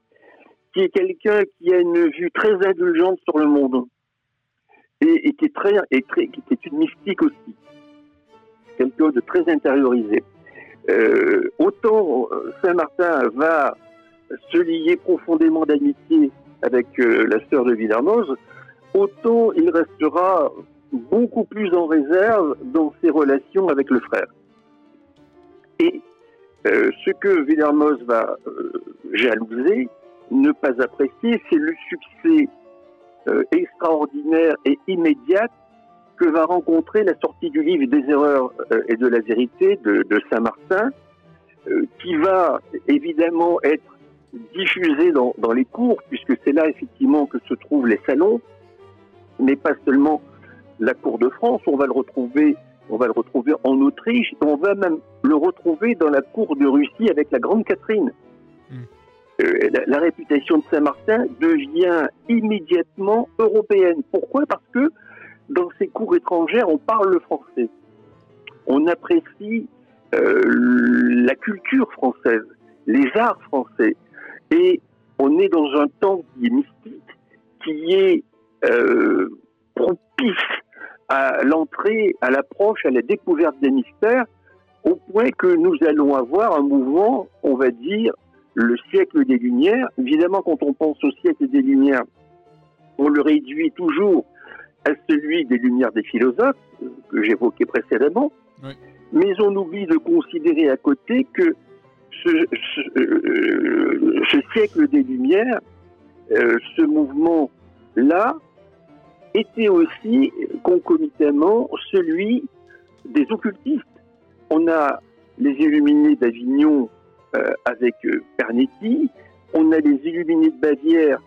qui est quelqu'un qui a une vue très indulgente sur le monde et, qui est très, qui est une mystique aussi, quelqu'un de très intériorisé. Euh, autant euh, Saint-Martin va se lier profondément d'amitié avec euh, la sœur de Villermoz, autant il restera beaucoup plus en réserve dans ses relations avec le frère. Et ce que Villermoz va jalouser, ne pas apprécier, c'est le succès euh, extraordinaire et immédiat que va rencontrer la sortie du livre des erreurs euh, et de la vérité de, Saint-Martin, euh, qui va évidemment être diffusé dans, les cours, puisque c'est là effectivement que se trouvent les salons, mais pas seulement la cour de France, on va le retrouver, on va le retrouver en Autriche, on va même le retrouver dans la cour de Russie avec la grande Catherine. Mm. Euh, la, réputation de Saint-Martin devient immédiatement européenne. Pourquoi? Parce que dans ces cours étrangères, on parle le français. On apprécie euh, la culture française, les arts français. Et on est dans un temps qui est mystique, qui est euh, propice à l'entrée, à l'approche, à la découverte des mystères, au point que nous allons avoir un mouvement, on va dire, le siècle des Lumières. Évidemment, quand on pense au siècle des Lumières, on le réduit toujours à celui des Lumières des philosophes, euh, que j'évoquais précédemment, Oui. mais on oublie de considérer à côté que ce, ce- euh, ce siècle des Lumières, euh, ce mouvement-là, était aussi concomitamment celui des occultistes. On a les illuminés d'Avignon avec euh, Pernetti, on a les illuminés de Bavière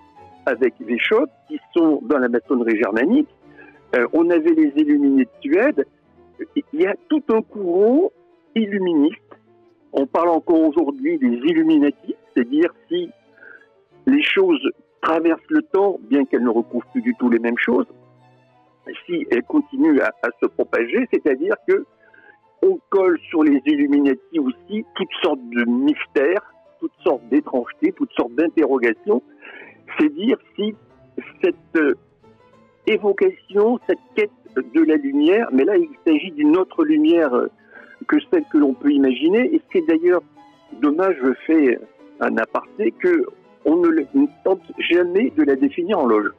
avec Véchotte, qui sont dans la maçonnerie germanique, Euh, on avait les illuminés de Suède, il y a tout un courant illuministe. On parle encore aujourd'hui des Illuminati, c'est-à-dire si les choses traversent le temps, bien qu'elles ne recouvrent plus du tout les mêmes choses, si elles continuent à se propager, c'est-à-dire que on colle sur les Illuminati aussi toutes sortes de mystères, toutes sortes d'étrangetés, toutes sortes d'interrogations. C'est dire si cette euh, évocation, cette quête de la lumière, mais là il s'agit d'une autre lumière euh, que celle que l'on peut imaginer, et c'est d'ailleurs dommage, je fais un aparté, que on ne, ne tente jamais de la définir en loge.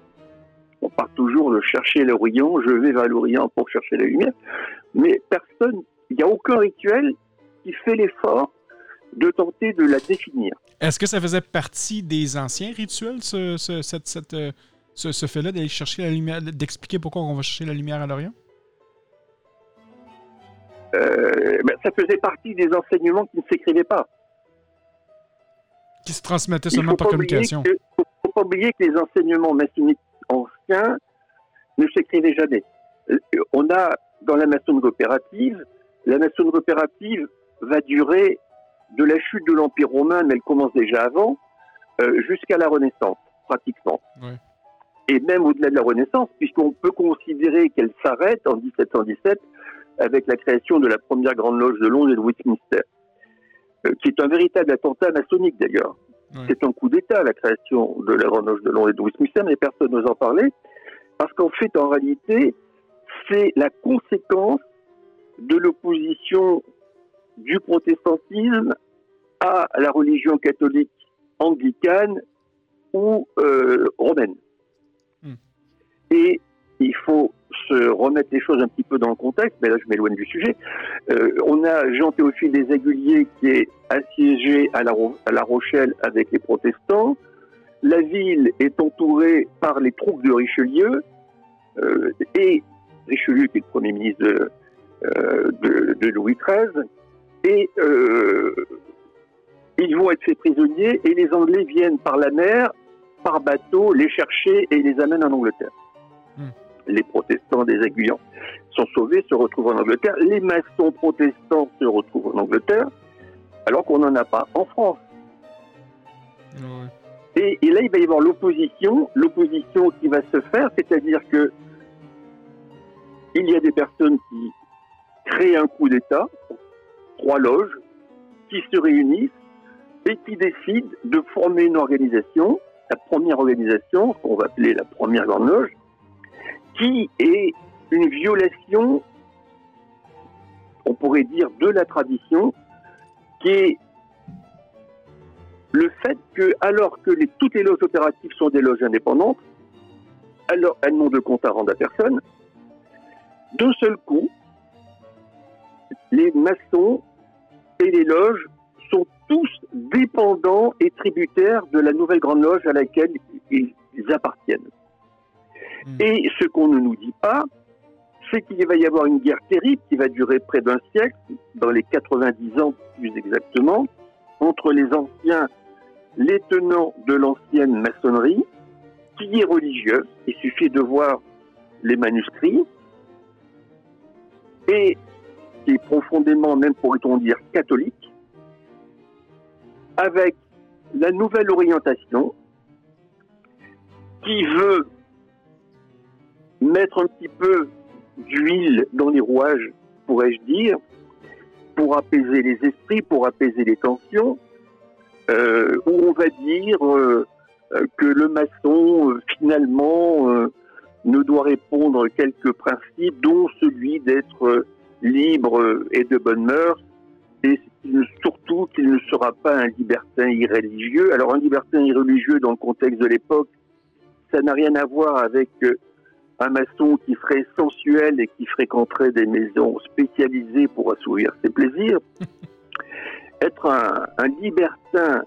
On part toujours de chercher l'Orient, je vais vers l'Orient pour chercher la lumière, mais personne, il n'y a aucun rituel qui fait l'effort de tenter de la définir. Est-ce que ça faisait partie des anciens rituels, ce, ce- cette- cette, euh, ce- ce fait-là d'aller chercher la lumière, d'expliquer pourquoi on va chercher la lumière à l'Orient? Euh, ben, ça faisait partie des enseignements qui ne s'écrivaient pas. Qui se transmettait Il seulement par communication. que- faut, faut pas oublier que les enseignements maçonniques anciens ne s'écrivaient jamais. Euh, On a dans la maçonnerie opérative, la maçonnerie opérative va durer de la chute de l'Empire romain, mais elle commence déjà avant, euh, jusqu'à la Renaissance, pratiquement. Et même au-delà de la Renaissance, puisqu'on peut considérer qu'elle s'arrête en 1717 avec la création de la première grande loge de Londres et de Westminster, euh, qui est un véritable attentat maçonnique d'ailleurs. C'est un coup d'État, la création de la Grande Loge de Londres et de Westminster, mais personne n'ose en parler, parce qu'en fait, en réalité, c'est la conséquence de l'opposition du protestantisme à la religion catholique anglicane ou euh, romaine. Hmm. Et il faut se remettre les choses un petit peu dans le contexte, mais là je m'éloigne du sujet. Euh, on a Jean-Théophile des Aiguiliers qui est assiégé à la, Ro- à la Rochelle avec les protestants. La ville est entourée par les troupes de Richelieu euh, et Richelieu qui est le premier ministre de, de, de Louis XIII. Et euh, ils vont être faits prisonniers et les Anglais viennent par la mer, par bateau, les chercher et les amènent en Angleterre. Hmm. Les protestants des Aiguillons sont sauvés, se retrouvent en Angleterre. Les maçons protestants se retrouvent en Angleterre, alors qu'on n'en a pas en France. Et, et là, il va y avoir l'opposition, l'opposition qui va se faire, c'est-à-dire que il y a des personnes qui créent un coup d'État, trois loges, qui se réunissent et qui décident de former une organisation, la première organisation, qu'on va appeler la première grande loge, qui est une violation, on pourrait dire, de la tradition, qui est le fait que, alors que toutes les loges opératives sont des loges indépendantes, alors elles n'ont de compte à rendre à personne, d'un seul coup, les maçons et les loges sont tous dépendants et tributaires de la nouvelle grande loge à laquelle ils appartiennent. Hmm. Et ce qu'on ne nous dit pas, c'est qu'il va y avoir une guerre terrible qui va durer près d'un siècle, dans les 90 ans plus exactement, entre les anciens, les tenants de l'ancienne maçonnerie, qui est religieuse, il suffit de voir les manuscrits, et qui est profondément, même pourrait-on dire, catholique, avec la nouvelle orientation qui veut mettre un petit peu d'huile dans les rouages, pourrais-je dire, pour apaiser les esprits, pour apaiser les tensions, euh, où on va dire euh, que le maçon, euh, finalement, ne doit répondre à quelques principes, dont celui d'être libre et de bonne mœurs, et surtout qu'il ne sera pas un libertin irréligieux. Alors un libertin irréligieux dans le contexte de l'époque, ça n'a rien à voir avec euh, un maçon qui serait sensuel et qui fréquenterait des maisons spécialisées pour assouvir ses plaisirs. Être un, un libertin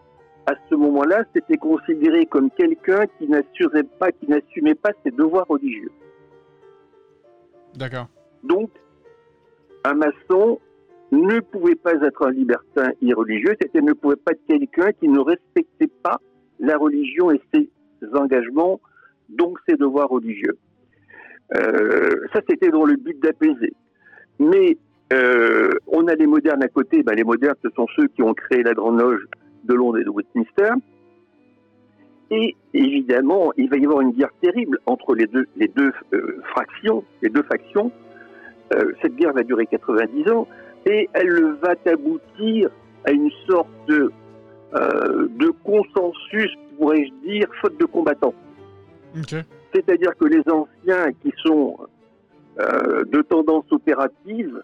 à ce moment-là, c'était considéré comme quelqu'un qui n'assurait pas, qui n'assumait pas ses devoirs religieux. D'accord. Donc, un maçon ne pouvait pas être un libertin irreligieux, c'était ne pouvait pas être quelqu'un qui ne respectait pas la religion et ses engagements, donc ses devoirs religieux. Euh, ça, c'était dans le but d'apaiser. Mais euh, on a les modernes à côté. Ben, les modernes, ce sont ceux qui ont créé la Grande Loge de Londres et de Westminster. Et évidemment, il va y avoir une guerre terrible entre les deux, les deux euh, fractions, les deux factions. Euh, cette guerre va durer 90 ans et elle va aboutir à une sorte de, euh, de consensus, pourrais-je dire, faute de combattants. C'est-à-dire que les anciens qui sont euh, de tendance opérative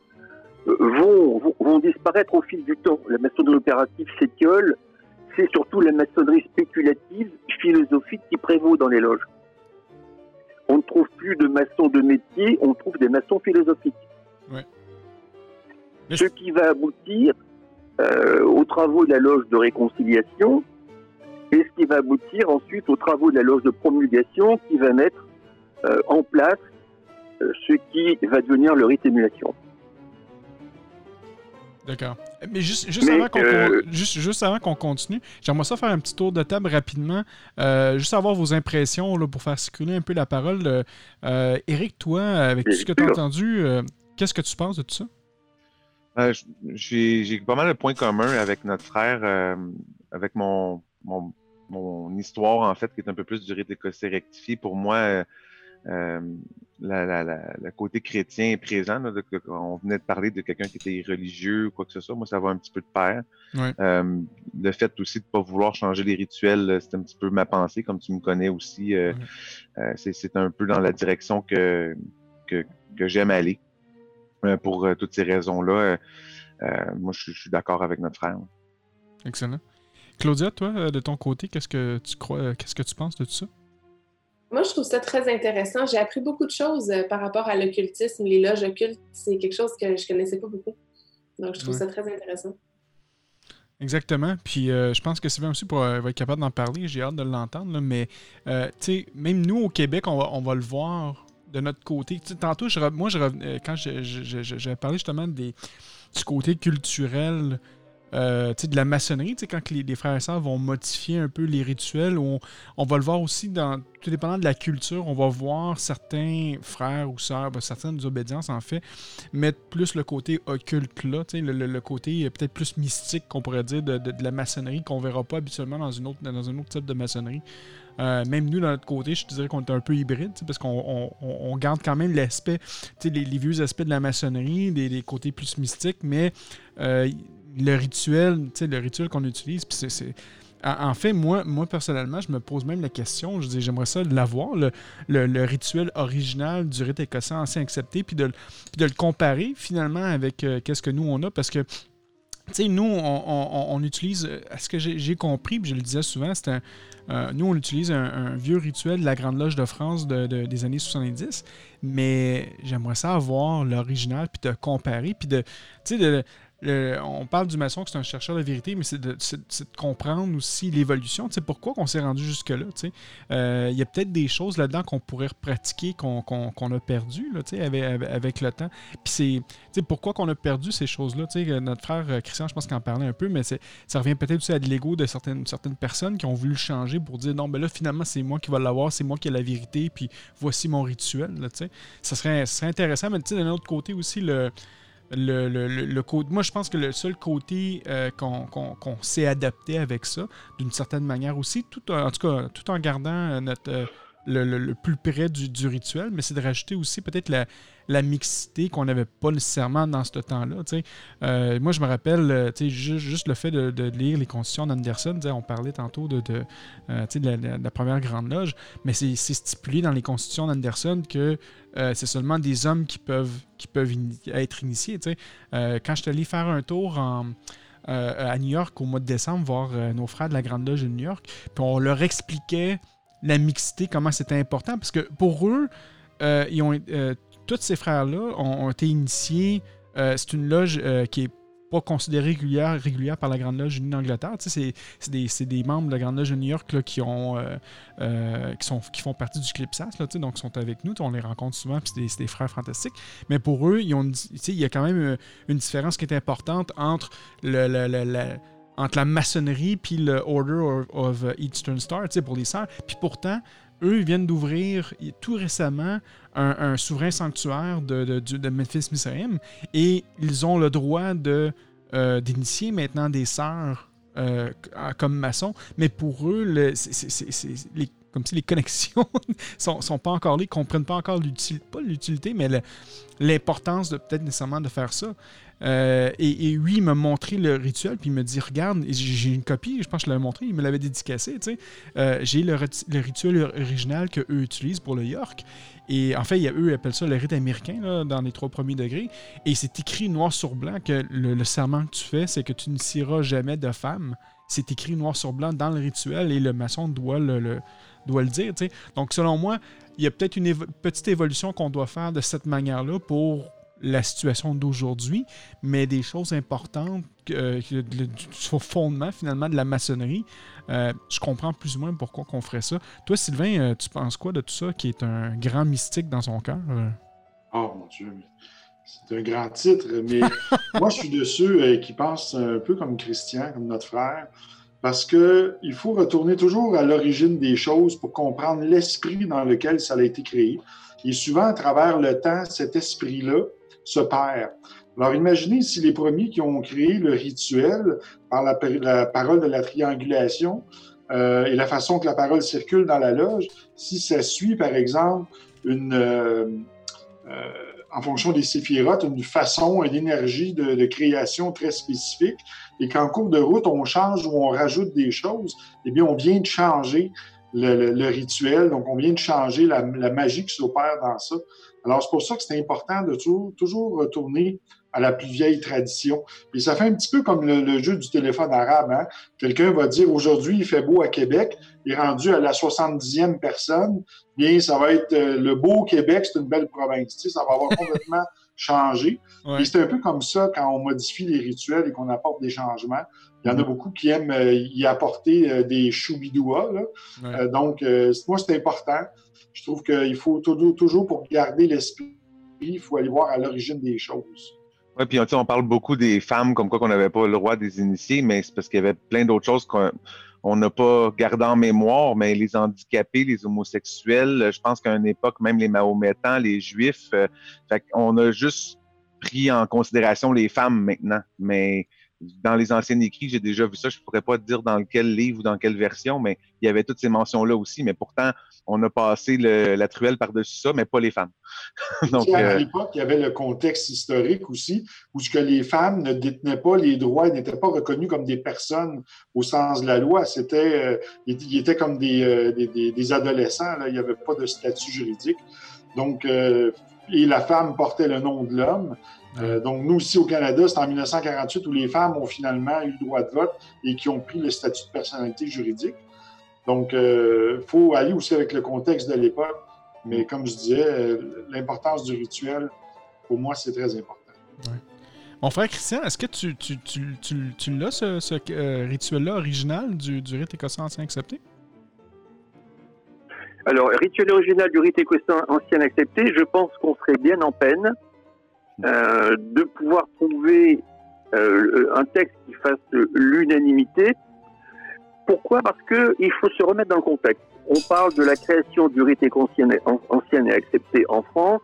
euh, vont, vont, vont disparaître au fil du temps. La maçonnerie opérative s'étiole, c'est surtout la maçonnerie spéculative, philosophique qui prévaut dans les loges. On ne trouve plus de maçons de métier, on trouve des maçons philosophiques. Ouais. Mais Ce qui va aboutir euh, aux travaux de la loge de réconciliation et ce qui va aboutir ensuite aux travaux de la loge de promulgation qui va mettre euh, en place euh, ce qui va devenir le rite émulation. D'accord. Mais juste, juste, Mais, avant qu'on, euh, con- juste, juste avant qu'on continue, j'aimerais ça faire un petit tour de table rapidement. Euh, juste avoir vos impressions là, pour faire circuler un peu la parole. Euh, Eric, toi, avec tout ce que tu as entendu, euh, qu'est-ce que tu penses de tout ça? Euh, J'ai j'ai pas mal de points communs avec notre frère, euh, avec mon, mon, mon histoire, en fait, qui est un peu plus du rite écossais rectifié. Pour moi, euh, euh, la, la, la, le côté chrétien est présent. Là, de- on venait de parler de quelqu'un qui était religieux ou quoi que ce soit. Moi, ça va un petit peu de pair. Ouais. Euh, le fait aussi de pas vouloir changer les rituels, euh, c'est un petit peu ma pensée, comme tu me connais aussi. euh, euh, c'est un peu dans la direction que, que, que j'aime aller. Pour toutes ces raisons-là, moi, je suis- je suis d'accord avec notre frère. Excellent. Claudia, toi, de ton côté, qu'est-ce que tu crois, qu'est-ce que tu penses de tout ça? Moi, je trouve ça très intéressant. J'ai appris beaucoup de choses euh, par rapport à l'occultisme. Les loges occultes, c'est quelque chose que je connaissais pas beaucoup. Donc, je trouve Ouais. ça très intéressant. Exactement. Puis euh, je pense que Sylvain aussi pour, euh, va être capable d'en parler. J'ai hâte de l'entendre. Mais euh, tu sais, même nous au Québec, on va, on va le voir de notre côté. Tantôt, je, moi, je, euh, quand je- je- je- je- j'avais parlé justement des, du côté culturel. Euh, de la maçonnerie, quand les, les frères et sœurs vont modifier un peu les rituels, on, va le voir aussi tout dépendant de la culture, on va voir certains frères ou sœurs, ben, certaines obédiences en fait, mettre plus le côté occulte là, le, le- le côté peut-être plus mystique qu'on pourrait dire de, la maçonnerie qu'on verra pas habituellement dans, une autre, dans un autre type de maçonnerie. Euh, même nous, de notre côté, je te dirais qu'on est un peu hybride, parce qu'on garde quand même l'aspect, les, les vieux aspects de la maçonnerie, des, côtés plus mystiques, mais euh, le rituel, le rituel qu'on utilise, puis c'est en fait, moi, moi, personnellement, je me pose même la question, je dis, j'aimerais ça l'avoir, le, rituel original du rite écossais ancien accepté, puis de, de le comparer finalement avec euh, qu'est-ce que nous on a, parce que tu sais, nous, on, utilise, à ce que j'ai compris, puis je le disais souvent, c'est un, euh, nous, on utilise un, vieux rituel de la Grande Loge de France de, des années 70, mais j'aimerais ça avoir l'original, puis de comparer, puis de, tu on parle du maçon que c'est un chercheur de vérité, mais c'est de, comprendre aussi l'évolution. Tu pourquoi on s'est rendu jusque-là. Tu. Euh, il y a peut-être des choses là-dedans qu'on pourrait pratiquer, qu'on a perdu là, tu avec, le temps. Puis c'est pourquoi qu'on a perdu ces choses-là? Notre frère euh, Christian, je pense qu'il en parlait un peu, mais ça revient peut-être aussi à de l'ego de certaines, personnes qui ont voulu changer pour dire non, ben là, finalement, c'est moi qui vais l'avoir, c'est moi qui ai la vérité, puis voici mon rituel. Là, ça, serait, ça serait intéressant, mais d'un autre côté aussi, le le, le, le, moi, je pense que le seul côté euh, qu'on s'est adapté avec ça, d'une certaine manière aussi, tout, en tout cas, tout en gardant notre, euh, le, plus près du, rituel, mais c'est de rajouter aussi peut-être la, mixité qu'on n'avait pas nécessairement dans ce temps-là. Euh, moi, je me rappelle, euh, juste, juste, le fait de, lire les constitutions d'Anderson, on parlait tantôt de, de, euh, la, première grande loge, mais c'est stipulé dans les constitutions d'Anderson que c'est seulement des hommes qui peuvent, être initiés. quand je te lis faire un tour à New York au mois de décembre, voir nos frères de la Grande Loge de New York, puis on leur expliquait la mixité, comment c'était important, parce que pour eux, ils ont, tous ces frères-là ont, été initiés. Euh, c'est une loge euh, qui est pas considérée régulière, par la Grande Loge unie d'Angleterre. C'est des, des, membres de la Grande Loge de New York qui, ont, euh, sont, qui font partie du Clipsas, là, donc sont avec nous. On les rencontre souvent, puis c'est des, frères fantastiques. Mais pour eux, ils il y a quand même une différence qui est importante entre le, entre la maçonnerie puis le Order of, Eastern Star, pour les sœurs. Puis pourtant, eux, ils viennent d'ouvrir tout récemment un, souverain sanctuaire de, de, de Memphis Misraim et ils ont le droit de euh, d'initier maintenant des sœurs euh, comme maçons, mais pour eux, le, les, comme si les connexions sont, sont pas encore là, ils comprennent pas encore l'utilité, pas l'utilité, mais l'importance de peut-être nécessairement de faire ça. Euh, et, lui, il m'a montré le rituel, puis il me dit Regarde, j'ai une copie, je pense que je l'avais montré, il me l'avait dédicacé. Euh, j'ai le, rituel original qu'eux utilisent pour le York. Et en fait, eux appellent ça le rite américain dans les trois premiers degrés. Et c'est écrit noir sur blanc que le, serment que tu fais, c'est que tu ne cireras jamais de femme. C'est écrit noir sur blanc dans le rituel et le maçon doit le, dire. Donc, selon moi, il y a peut-être une petite évolution qu'on doit faire de cette manière-là pour la situation d'aujourd'hui, mais des choses importantes euh, du fondement finalement de la maçonnerie. Euh, je comprends plus ou moins pourquoi on ferait ça. Toi, Sylvain, euh, tu penses quoi de tout ça qui est un grand mystique dans son cœur? Oh mon Dieu, c'est un grand titre, mais moi je suis de ceux qui pensent un peu comme Christian, comme notre frère, parce qu'il faut retourner toujours à l'origine des choses pour comprendre l'esprit dans lequel ça a été créé. Et souvent, à travers le temps, cet esprit-là, se perd. Alors imaginez si les premiers qui ont créé le rituel par la, parole de la triangulation euh, et la façon que la parole circule dans la loge, si ça suit par exemple une, euh, euh, en fonction des séphirotes, une façon, une énergie de, création très spécifique, et qu'en cours de route on change ou on rajoute des choses, eh bien on vient de changer le, rituel, donc on vient de changer la magie qui s'opère dans ça. Alors, c'est pour ça que c'est important de toujours, toujours retourner à la plus vieille tradition. Et ça fait un petit peu comme le, jeu du téléphone arabe. Hein? Quelqu'un va dire aujourd'hui, il fait beau à Québec, il est rendu à la 70e personne, bien, ça va être euh, le beau Québec, c'est une belle province. Tu sais, ça va avoir complètement changé. Et c'est un peu comme ça quand on modifie les rituels et qu'on apporte des changements. Il y en a mm-hmm. beaucoup qui aiment euh, y apporter euh, des choubidoua. donc, moi, c'est important je trouve qu'il faut toujours, pour garder l'esprit, il faut aller voir à l'origine des choses. Oui, puis on parle beaucoup des femmes comme quoi qu'on n'avait pas le droit des initiés, mais c'est parce qu'il y avait plein d'autres choses qu'on n'a pas gardé en mémoire, mais les handicapés, les homosexuels, je pense qu'à une époque, même les Mahométans, les Juifs, euh, on a juste pris en considération les femmes maintenant. Mais dans les anciens écrits, j'ai déjà vu ça. Je pourrais pas te dire dans quel livre ou dans quelle version, mais il y avait toutes ces mentions-là aussi. Mais pourtant, on a passé le- la truelle par-dessus ça, mais pas les femmes. Donc, à euh, l'époque, il y avait le contexte historique aussi, où ce que les femmes ne détenaient pas les droits, n'étaient pas reconnues comme des personnes au sens de la loi. C'était, euh, ils étaient comme des, euh, des, des- des adolescents. Là. Il n'y avait pas de statut juridique. Donc, et la femme portait le nom de l'homme. Euh, donc, nous, ici au Canada, c'est en 1948 où les femmes ont finalement eu le droit de vote et qui ont pris le statut de personnalité juridique. Donc, il faut aller aussi avec le contexte de l'époque. Mais comme je disais, euh, l'importance du rituel, pour moi, c'est très important. Mon frère Christian, est-ce que tu, tu, tu, tu, tu l'as, ce, ce, euh, rituel-là original du, du rite écossais ancien accepté? Alors, rituel original du rite écossais ancien accepté, je pense qu'on serait bien en peine euh, de pouvoir trouver euh, un texte qui fasse l'unanimité. Pourquoi? Parce qu'il faut se remettre dans le contexte. On parle de la création du rite ancien, et accepté en France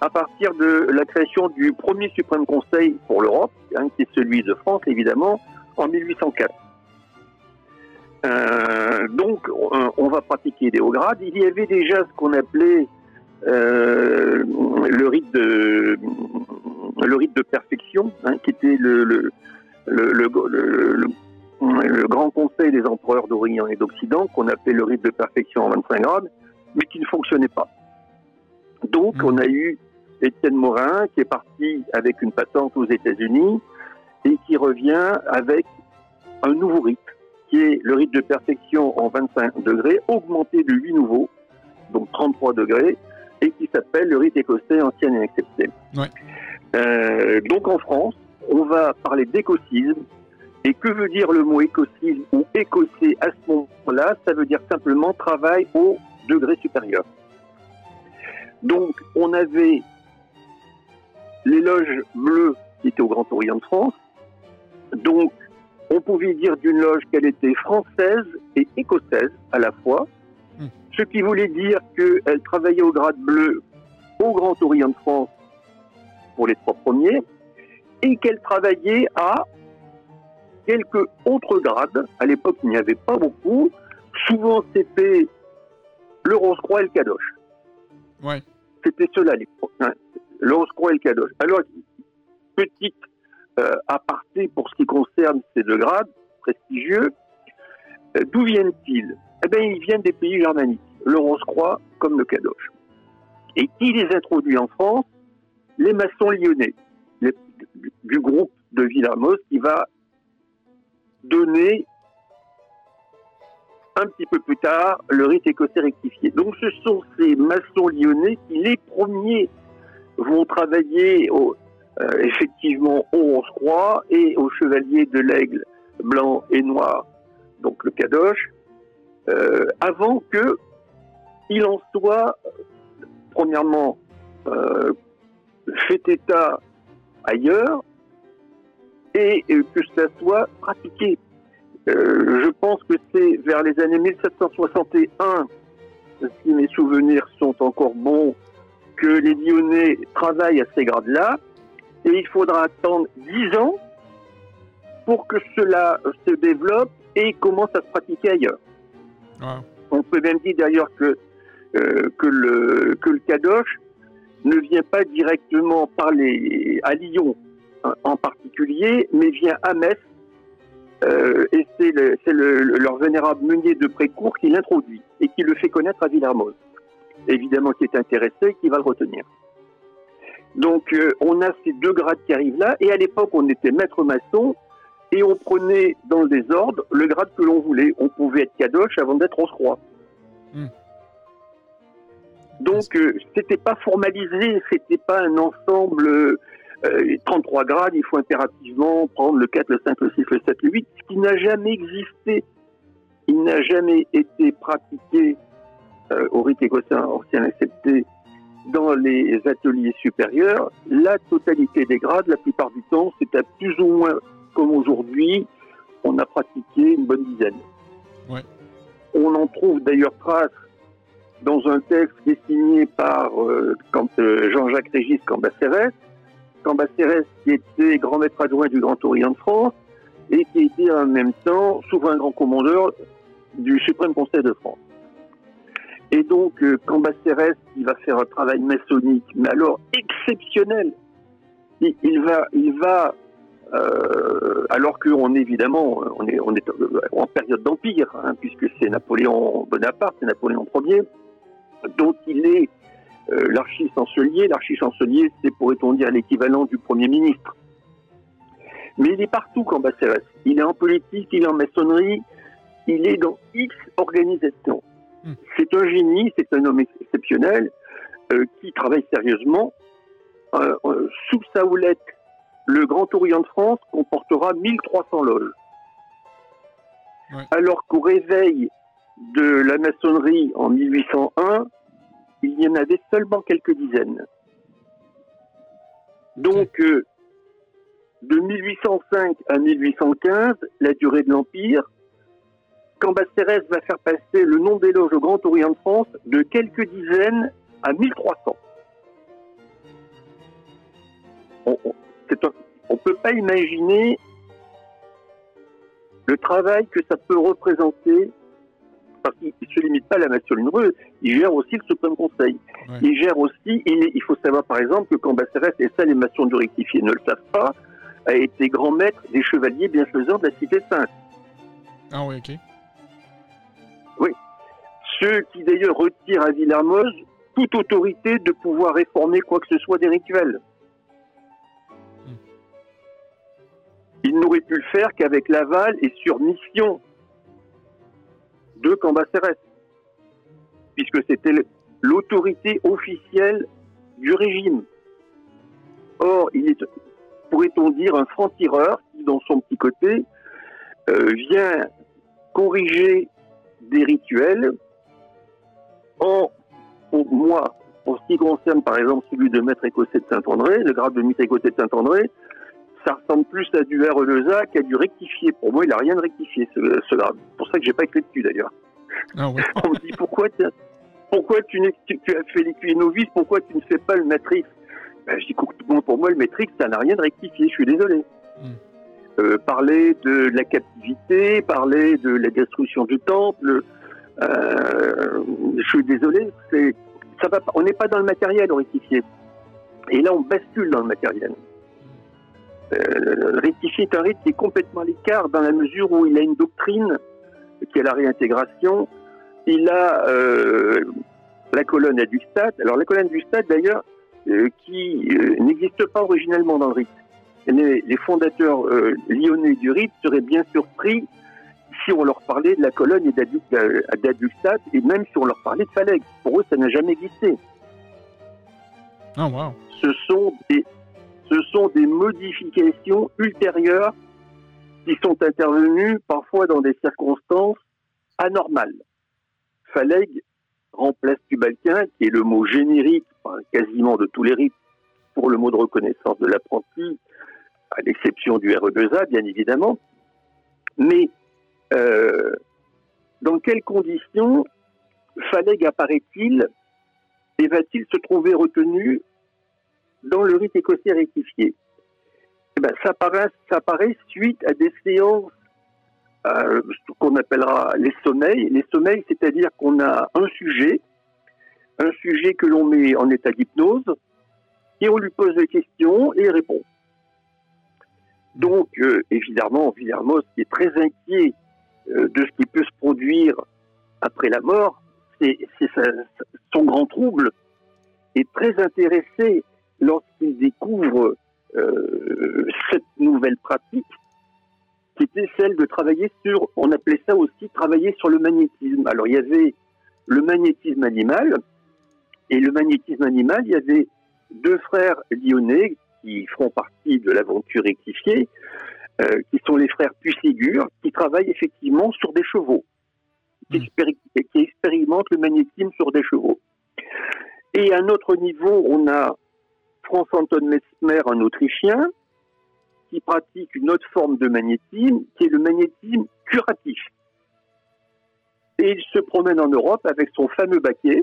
à partir de la création du premier suprême conseil pour l'Europe, hein, qui est celui de France évidemment, en 1804. Euh, donc, on, on, va pratiquer des hauts grades. Il y avait déjà ce qu'on appelait euh, le rite de le rite de perfection, hein, qui était le le, le, le, le, grand conseil des empereurs d'Orient et d'Occident, qu'on appelait le rite de perfection en 25 grades, mais qui ne fonctionnait pas. Donc, mmh. on a eu Étienne Morin qui est parti avec une patente aux États-Unis et qui revient avec un nouveau rite qui est le rite de perfection en 25 degrés, augmenté de 8 nouveaux, donc 33 degrés, et qui s'appelle le rite écossais ancien et accepté. Ouais. Euh, donc en France, on va parler d'écossisme. Et que veut dire le mot écossisme ou écossais à ce moment-là? Ça veut dire simplement travail au degré supérieur. Donc on avait les loges bleues qui étaient au Grand Orient de France. Donc on pouvait dire d'une loge qu'elle était française et écossaise à la fois. Ce qui voulait dire qu'elle travaillait au grade bleu au Grand Orient de France pour les trois premiers, et qu'elle travaillait à quelques autres grades. À l'époque, il n'y avait pas beaucoup. Souvent, c'était le Rose-Croix et le Cadoche. Ouais. C'était cela l'époque. Hein. Le Rose-Croix et le Cadoche. Alors, petite euh, aparté pour ce qui concerne ces deux grades prestigieux. Euh, D'où viennent-ils? Bien, ils viennent des pays germaniques, le Rose-Croix comme le Cadoche. Et qui les introduit en France Les maçons lyonnais, du groupe de Villarmoz qui va donner un petit peu plus tard le rite écossais rectifié. Donc ce sont ces maçons lyonnais qui les premiers vont travailler euh, effectivement au Rose-Croix et au chevalier de l'aigle blanc et noir, donc le Cadoche, euh, avant que il en soit, premièrement, euh, fait état ailleurs et que ça soit pratiqué. je pense que c'est vers les années 1761, si mes souvenirs sont encore bons, que les Lyonnais travaillent à ces grades-là et il faudra attendre dix ans pour que cela se développe et commence à se pratiquer ailleurs. On peut même dire d'ailleurs que, euh, que, le, que le ne vient pas directement par les, à Lyon en particulier, mais vient à Metz, euh, et c'est le, leur vénérable meunier de Précourt qui l'introduit et qui le fait connaître à Villarmoz. Évidemment, qui est intéressé et qui va le retenir. Donc, euh, on a ces deux grades qui arrivent là. Et à l'époque, on était maître maçon et on prenait dans le désordre le grade que l'on voulait. On pouvait être cadoche avant d'être rose-croix. Mm. Donc, euh, c'était pas formalisé, c'était pas un ensemble. Euh, 33 grades, il faut impérativement prendre le 4, le 5, le 6, le 7, le 8, ce qui n'a jamais existé. Il n'a jamais été pratiqué euh, au rite écossais ancien accepté dans les ateliers supérieurs, la totalité des grades, la plupart du temps, c'était plus ou moins comme aujourd'hui, on a pratiqué une bonne dizaine. Ouais. On en trouve d'ailleurs trace dans un texte qui est signé par euh, euh, Jean-Jacques Régis Cambacérès, Cambacérès, qui était grand maître adjoint du Grand Orient de France et qui était en même temps souverain grand commandeur du Suprême Conseil de France. Et donc, euh, Cambacérès, il va faire un travail maçonnique, mais alors exceptionnel. Il, il va, il va euh, alors qu'on est évidemment, on est, on est en période d'empire, hein, puisque c'est Napoléon Bonaparte, c'est Napoléon Ier, dont il est euh, l'archi-chancelier. L'archi-chancelier, c'est, pourrait-on dire, l'équivalent du Premier ministre. Mais il est partout, Cambacérès. Il est en politique, il est en maçonnerie, il est dans X organisations. Hmm. C'est un génie, c'est un homme exceptionnel euh, qui travaille sérieusement. Sous sa houlette, le Grand Orient de France comportera 1300 loges. Ouais. Alors qu'au réveil de la maçonnerie en 1801, il y en avait seulement quelques dizaines. Donc, euh, de 1805 à 1815, la durée de l'Empire, Cambacérès va faire passer le nom des loges au Grand Orient de France de quelques dizaines à 1300. On ne peut pas imaginer le travail que ça peut représenter, parce qu'il ne se limite pas à la maçonnerie, il gère aussi le Suprême Conseil. Ouais. Il gère aussi, il, faut savoir par exemple que Cambacérès, et ça les maçons du rectifié ne le savent pas, a été grand maître des chevaliers bienfaisants de la Cité Sainte. Ah oui, ok. Ceux qui d'ailleurs retirent à Villermoz toute autorité de pouvoir réformer quoi que ce soit des rituels. Ils n'auraient pu le faire qu'avec l'aval et sur mission de Cambacérès, puisque c'était l'autorité officielle du régime. Or, il est, pourrait-on dire, un franc-tireur qui, dans son petit côté, euh, vient corriger des rituels en, pour moi, en ce qui concerne par exemple celui de maître écossais de Saint-André, le grade de maître écossais de Saint-André, ça ressemble plus à du RE2A qu'à du rectifié. Pour moi, il n'a rien de rectifié, ce, ce grade. C'est pour ça que j'ai pas écrit dessus d'ailleurs. Ah. On me dit pourquoi, pourquoi tu, as fait l'écuyer novice, pourquoi tu ne fais pas le matrix? Ben, Je dis bon, pour moi, le matrix, ça n'a rien de rectifié, je suis désolé. Mm. Euh, parler de la captivité, parler de la destruction du temple, euh, je suis désolé, c'est, ça va on n'est pas dans le matériel au rectifié. Et là, on bascule dans le matériel. Euh, le rectifié est un rite qui est complètement à l'écart dans la mesure où il a une doctrine qui est la réintégration. Il a euh, la colonne à du stade. Alors la colonne du stade d'ailleurs, euh, qui euh, n'existe pas originellement dans le rite. Les, les fondateurs lyonnais du rite seraient bien surpris si on leur parlait de la colonne et d'Adu- d'Aduxat, et même si on leur parlait de Phalègue. Pour eux, ça n'a jamais existé. Ah wow. Ce sont des, ce sont des modifications ultérieures qui sont intervenues parfois dans des circonstances anormales. Phalègue remplace Tubalquin, qui est le mot générique quasiment de tous les rites pour le mot de reconnaissance de l'apprenti, à l'exception du RE2A, bien évidemment. Mais euh, dans quelles conditions Phalègue apparaît-il et va-t-il se trouver retenu dans le rite écossais rectifié eh ben, ça, apparaît, ça apparaît suite à des séances euh, qu'on appellera les sommeils. Les sommeils, c'est-à-dire qu'on a un sujet, un sujet que l'on met en état d'hypnose, et on lui pose des questions et répond. Donc, euh, évidemment, Villermoz, qui est très inquiet euh, de ce qui peut se produire après la mort, c'est son grand trouble, est très intéressé lorsqu'il découvre euh, cette nouvelle pratique, qui était celle de travailler sur, on appelait ça aussi travailler sur le magnétisme. Alors il y avait le magnétisme animal, et le magnétisme animal, il y avait deux frères lyonnais qui feront partie de l'aventure rectifiée, euh, qui sont les frères Puisségur, qui travaillent effectivement sur des chevaux, qui, Mm. expéri- qui expérimentent le magnétisme sur des chevaux. Et à un autre niveau, on a Franz-Anton Mesmer, un Autrichien, qui pratique une autre forme de magnétisme, qui est le magnétisme curatif. Et il se promène en Europe avec son fameux baquet,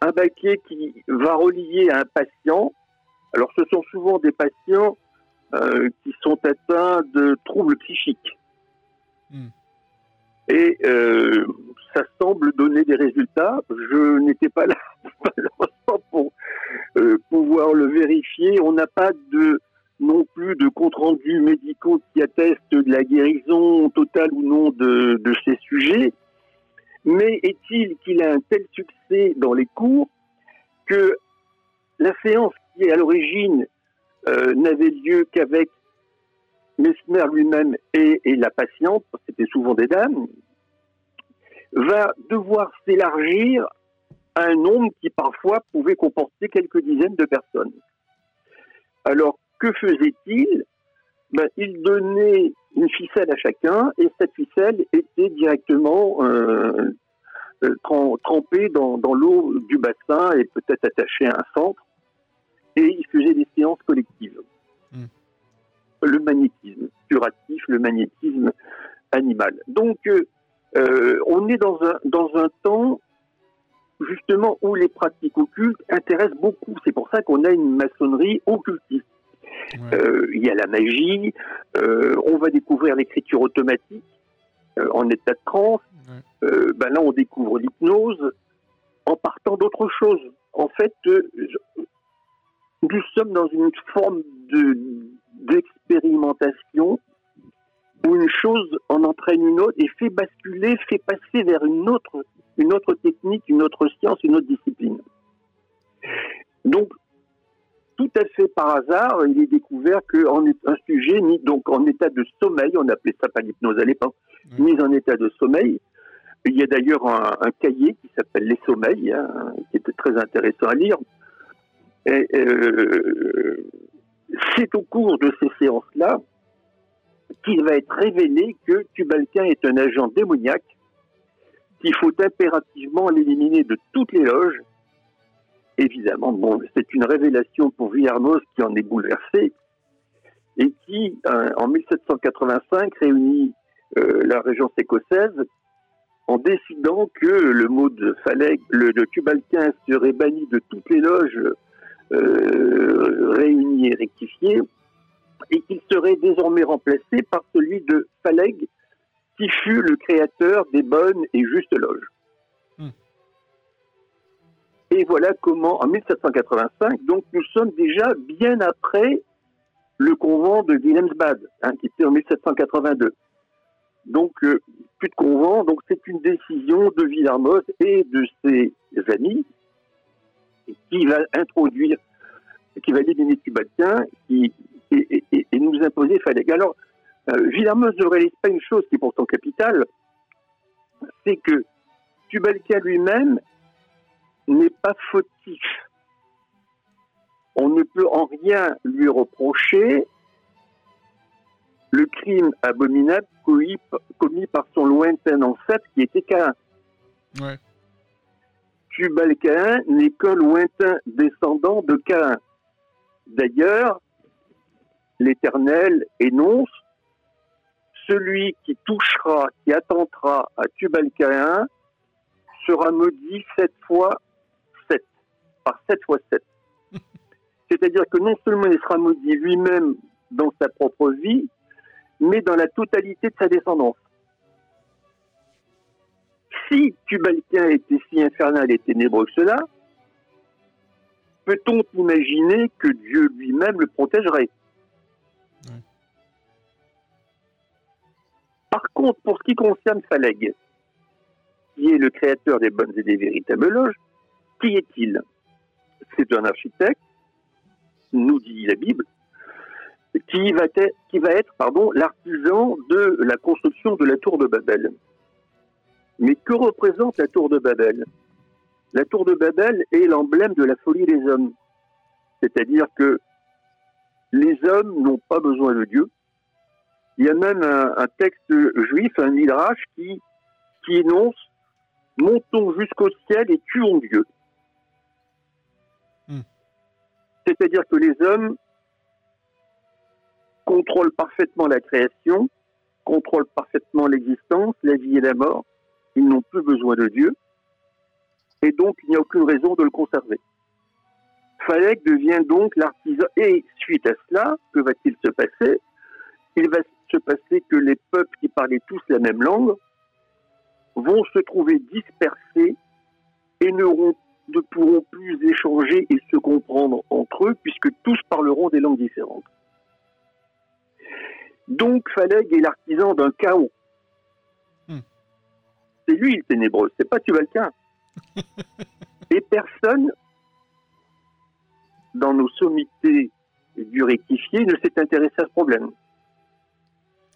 un baquet qui va relier à un patient Alors, ce sont souvent des patients euh, qui sont atteints de troubles psychiques. Hmm. Et euh, ça semble donner des résultats. Je n'étais pas là malheureusement pour euh, pouvoir le vérifier. On n'a pas non plus de comptes rendus médicaux qui attestent de la guérison totale ou non de, ces sujets. Mais est-il qu'il a un tel succès dans les cours que la séance qui à l'origine euh, n'avait lieu qu'avec Mesmer lui-même et, et la patiente, c'était souvent des dames, va devoir s'élargir un nombre qui parfois pouvait comporter quelques dizaines de personnes. Alors, que faisait-il ben, Il donnait une ficelle à chacun et cette ficelle était directement euh, euh, trem- trempée dans, dans l'eau du bassin et peut-être attachée à un centre. Et il faisait des séances collectives. Hmm. Le magnétisme curatif, le magnétisme animal. Donc, euh, on est dans un, dans un temps justement où les pratiques occultes intéressent beaucoup. C'est pour ça qu'on a une maçonnerie occultiste. Ouais. Euh, il y a la magie, euh, on va découvrir l'écriture automatique euh, en état de transe. Ouais. Euh, ben là, on découvre l'hypnose en partant d'autre chose. En fait, euh, nous sommes dans une forme de d'expérimentation où une chose en entraîne une autre et fait basculer, fait passer vers une autre, une autre technique, une autre science, une autre discipline. Donc, tout à fait par hasard, il est découvert qu'un un sujet mis donc en état de sommeil, on appelait ça pas l'hypnose à l'époque, Mm. mis en état de sommeil. Il y a d'ailleurs un, un cahier qui s'appelle Les Sommeils, hein, qui était très intéressant à lire. Et, euh, c'est au cours de ces séances-là qu'il va être révélé que Tubalquin est un agent démoniaque, qu'il faut impérativement l'éliminer de toutes les loges. Évidemment, bon, c'est une révélation pour Villarmoz qui en est bouleversé et qui, euh, en 1785, réunit euh, la régence écossaise en décidant que le mot de Phaleg, le de serait banni de toutes les loges euh, réunies et rectifiées et qu'il serait désormais remplacé par celui de Phaleg, qui fut le créateur des bonnes et justes loges. Hmm. Et voilà comment, en 1785, donc nous sommes déjà bien après le convent de Wilhelmsbad, hein, qui était en 1782. Donc, euh, plus de convent, donc c'est une décision de Villarmoz et de ses amis qui va introduire, qui va éliminer Tubalquin, qui et, et- et nous imposer Phaleg. Alors, euh, ne réalise pas une chose qui est pourtant capitale, c'est que Tubalquin lui-même n'est pas fautif. On ne peut en rien lui reprocher le crime abominable commis, par son lointain ancêtre qui était Cain. Ouais. Tubalcain n'est qu'un lointain descendant de Cain. D'ailleurs, l'Éternel énonce celui qui touchera, qui attentera à Tubalcain sera maudit sept fois sept, par sept fois sept. C'est-à-dire que non seulement il sera maudit lui-même dans sa propre vie, mais dans la totalité de sa descendance. Si Tubalcain était si infernal et ténébreux que cela, peut-on imaginer que Dieu lui-même le protégerait? Par contre, pour ce qui concerne Phaleg, qui est le créateur des bonnes et des véritables loges, qui est-il? C'est un architecte, nous dit la Bible, qui va être, qui va être l'artisan de la construction de la tour de Babel. Mais que représente la tour de Babel? La tour de Babel est l'emblème de la folie des hommes. C'est-à-dire que les hommes n'ont pas besoin de Dieu. Il y a même un, un texte juif, un midrash, qui, qui énonce Montons jusqu'au ciel et tuons Dieu. Hmm. C'est-à-dire que les hommes contrôlent parfaitement la création, contrôlent parfaitement l'existence, la vie et la mort. Ils n'ont plus besoin de Dieu. Et donc, il n'y a aucune raison de le conserver. Falek devient donc l'artisan. Et suite à cela, que va-t-il se passer? Il va se passer que les peuples qui parlaient tous la même langue vont se trouver dispersés et ne pourront plus échanger et se comprendre entre eux puisque tous parleront des langues différentes. Donc Faleg est l'artisan d'un chaos. Hmm. C'est lui le ténébreux, c'est pas Tuvalquin. et personne dans nos sommités du rectifié ne s'est intéressé à ce problème.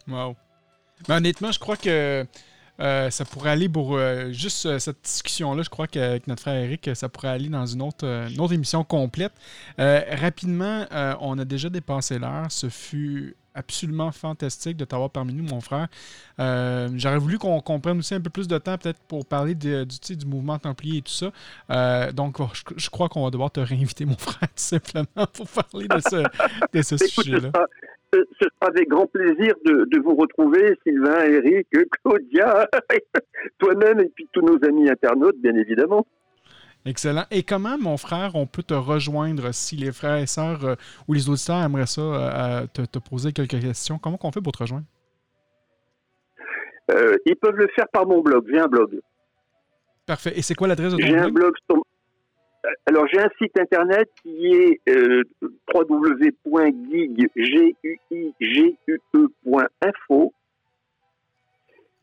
Wow. Mais honnêtement, je crois que euh, ça pourrait aller pour euh, juste euh, cette discussion-là. Je crois qu'avec notre frère Eric, ça pourrait aller dans une autre, une autre émission complète. rapidement, on a déjà dépassé l'heure. Ce fut absolument fantastique de t'avoir parmi nous, mon frère. J'aurais voulu qu'on comprenne aussi un peu plus de temps, peut-être, pour parler du, du mouvement templier et tout ça. donc, je, crois qu'on va devoir te réinviter, mon frère, tout simplement, pour parler de ce, de ce sujet-là ce sera avec grand plaisir de, vous retrouver, Sylvain, Eric, Claudia, toi-même et puis tous nos amis internautes, bien évidemment. Excellent. Et comment, mon frère, on peut te rejoindre si les frères et sœurs euh, ou les auditeurs aimeraient ça, euh, te, poser quelques questions? Comment on fait pour te rejoindre? Euh, ils peuvent le faire par mon blog. J'ai un blog. Parfait. Et c'est quoi l'adresse de ton blog? J'ai un blog? sur, alors j'ai un site internet qui est euh, www.gig.info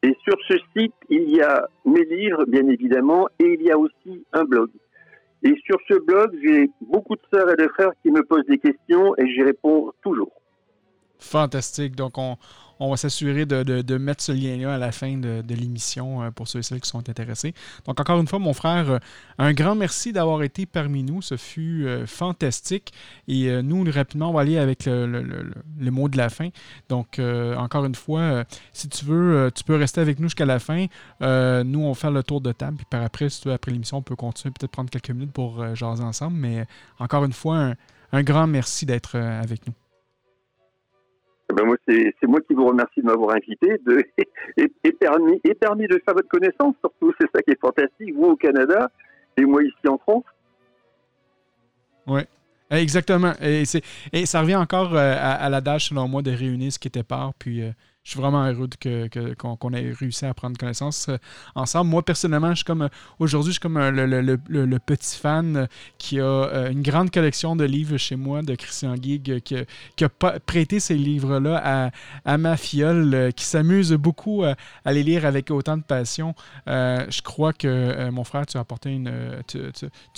et sur ce site il y a mes livres bien évidemment et il y a aussi un blog. Et sur ce blog j'ai beaucoup de sœurs et de frères qui me posent des questions et j'y réponds toujours. Fantastique. Donc on, va s'assurer de, mettre ce lien-là à la fin de, l'émission euh, pour ceux et celles qui sont intéressés. Donc, encore une fois, mon frère, euh, un grand merci d'avoir été parmi nous. Ce fut euh, fantastique. Et nous, rapidement, on va aller avec le, mot de la fin. Donc, encore une fois, si tu veux, tu peux rester avec nous jusqu'à la fin. nous, on va faire le tour de table. Puis par après, si tu veux, après l'émission, on peut continuer, peut-être prendre quelques minutes pour jaser ensemble. Mais encore une fois, un grand merci d'être avec nous. Eh ben moi, c'est moi qui vous remercie de m'avoir invité de, et, permis, de faire votre connaissance, surtout. C'est ça qui est fantastique, vous au Canada et moi ici en France. Oui, exactement. Et, et ça revient encore euh, à, à l'adage, selon moi, de réunir ce qui était part, puis euh, je suis vraiment heureux qu'on ait réussi à prendre connaissance euh, ensemble. Moi, personnellement, je suis comme euh, aujourd'hui, je suis comme euh, le, petit fan qui a une grande collection de livres chez moi de Christian Guig, qui, a prêté ces livres-là à, ma fiole, qui s'amuse beaucoup à, les lire avec autant de passion. je crois que mon frère, tu as apporté une. Tu,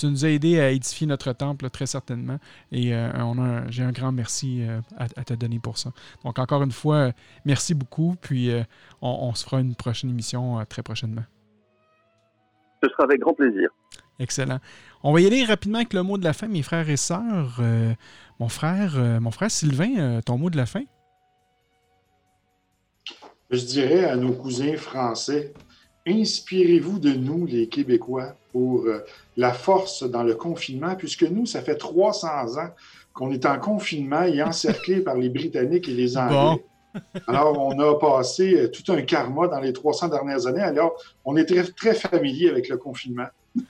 nous as aidé à édifier notre temple, très certainement. Et j'ai un grand merci à, à, te donner pour ça. Donc, encore une fois, merci beaucoup. Puis euh, on, se fera une prochaine émission euh, très prochainement. Ce sera avec grand plaisir. Excellent. On va y aller rapidement avec le mot de la fin, mes frères et sœurs. Euh, mon frère, mon frère Sylvain, ton mot de la fin? Je dirais à nos cousins français, inspirez-vous de nous, les Québécois, pour la force dans le confinement, puisque nous, ça fait 300 ans qu'on est en confinement et encerclé par les Britanniques et les Anglais. Alors, on a passé euh, tout un karma dans les 300 dernières années. Alors, on est très, très familier avec le confinement,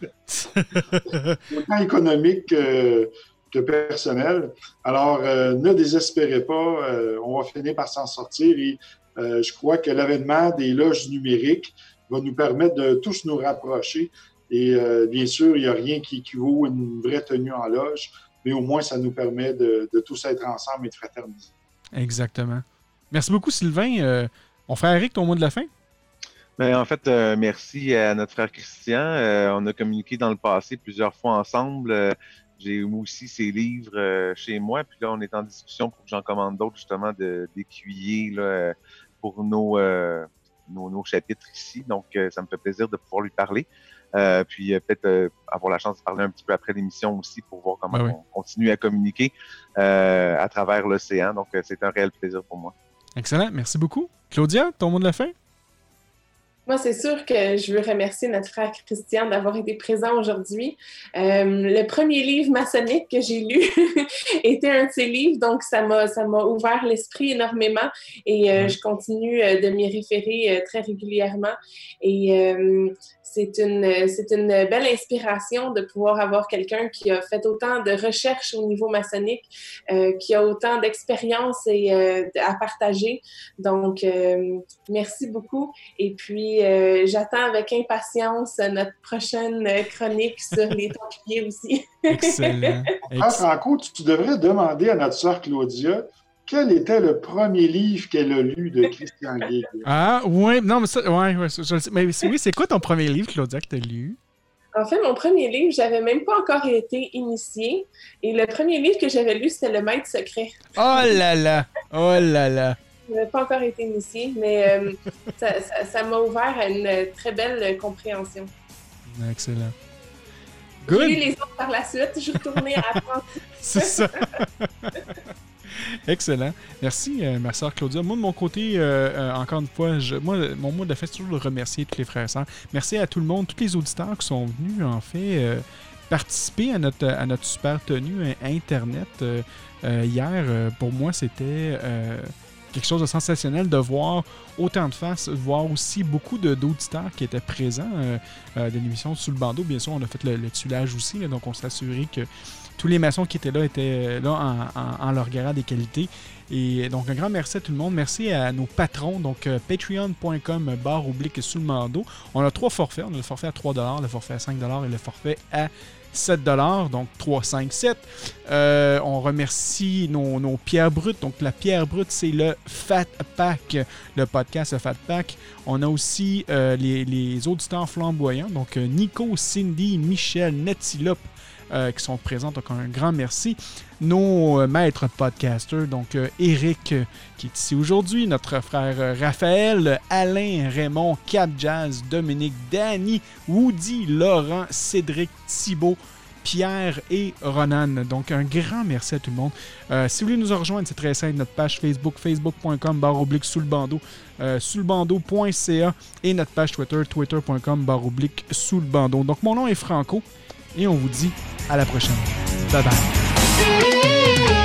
autant économique que, personnel. Alors, euh, ne désespérez pas, euh, on va finir par s'en sortir et je crois que l'avènement des loges numériques va nous permettre de tous nous rapprocher. Et bien sûr, il n'y a rien qui équivaut à une vraie tenue en loge, mais au moins, ça nous permet de, de tous être ensemble et de fraterniser. Exactement. Merci beaucoup, Sylvain. Euh, on fait Eric, ton mot de la fin? Ben, en fait, euh, merci à notre frère Christian. Euh, on a communiqué dans le passé plusieurs fois ensemble. J'ai aussi ses livres chez moi. Puis là, on est en discussion pour que j'en commande d'autres, justement, d'écuyers pour nos, nos, chapitres ici. Donc, ça me fait plaisir de pouvoir lui parler. puis peut-être avoir la chance de parler un petit peu après l'émission aussi pour voir comment ben on continue à communiquer à travers l'océan. Donc, c'est un réel plaisir pour moi. Excellent. Merci beaucoup. Claudia, ton mot de la fin? Moi, c'est sûr que je veux remercier notre frère Christian d'avoir été présent aujourd'hui. Euh, le premier livre maçonnique que j'ai lu était un de ses livres, donc ça m'a, ça m'a ouvert l'esprit énormément et euh, je continue euh, de m'y référer très régulièrement. Et c'est une, c'est une belle inspiration de pouvoir avoir quelqu'un qui a fait autant de recherches au niveau maçonnique, qui a autant d'expérience et, à partager. Donc, merci beaucoup. Et puis, j'attends avec impatience notre prochaine chronique sur les Templiers aussi. Excellent. Franco, tu devrais demander à notre soeur Claudia quel était le premier livre qu'elle a lu de Christian Guy? Ah, oui, non, mais ça, ouais, ouais je, je, mais oui, c'est quoi ton premier livre, Claudia, que tu as lu? En fait, mon premier livre, j'avais même pas encore été initiée. Et le premier livre que j'avais lu, c'était Le Maître secret. Oh là là! Oh là là! Je n'avais pas encore été initiée, mais euh, ça m'a ouvert à une très belle compréhension. Excellent. J'ai lu les autres par la suite. Je suis retournée à apprendre. C'est ça. Excellent. Merci, euh, ma soeur Claudia. Moi, de mon côté, euh, euh, encore une fois, je, moi, mon mot de fait, c'est toujours de remercier tous les frères et sœurs. Merci à tout le monde, tous les auditeurs qui sont venus, en fait, participer à notre, à notre super tenue Internet hier. pour moi, c'était quelque chose de sensationnel de voir autant de faces, voir aussi beaucoup d'auditeurs qui étaient présents de l'émission Sous le bandeau. Bien sûr, on a fait le, le tuilage aussi, donc on s'est assuré que tous les maçons qui étaient là étaient là en, leur grade des qualités. Et donc, un grand merci à tout le monde. Merci à nos patrons. Donc, euh, patreon.com barre oblique sous le mando. On a trois forfaits. On a le forfait à 3 le forfait à 5 et le forfait à 7 donc 3, 5, 7. on remercie nos, pierres brutes. Donc, la pierre brute, c'est le Fat Pack, le podcast Fat Pack. On a aussi euh, les, les, auditeurs flamboyants. Donc, euh, Nico, Cindy, Michel, Netilope, euh, qui sont présentes. Donc, un grand merci. Nos euh, maîtres podcasters, donc euh, Eric, qui est ici aujourd'hui, notre frère Raphaël, Alain, Raymond, Cap Jazz, Dominique, Danny, Woody, Laurent, Cédric, Thibault. Pierre et Ronan. Donc, un grand merci à tout le monde. si vous voulez nous rejoindre, c'est très simple. Notre page Facebook, facebook.com, barre oblique sous le bandeau, sous le bandeau.ca et notre page Twitter, twitter.com, barre oblique sous le bandeau. Donc, mon nom est Franco et on vous dit à la prochaine. Bye bye.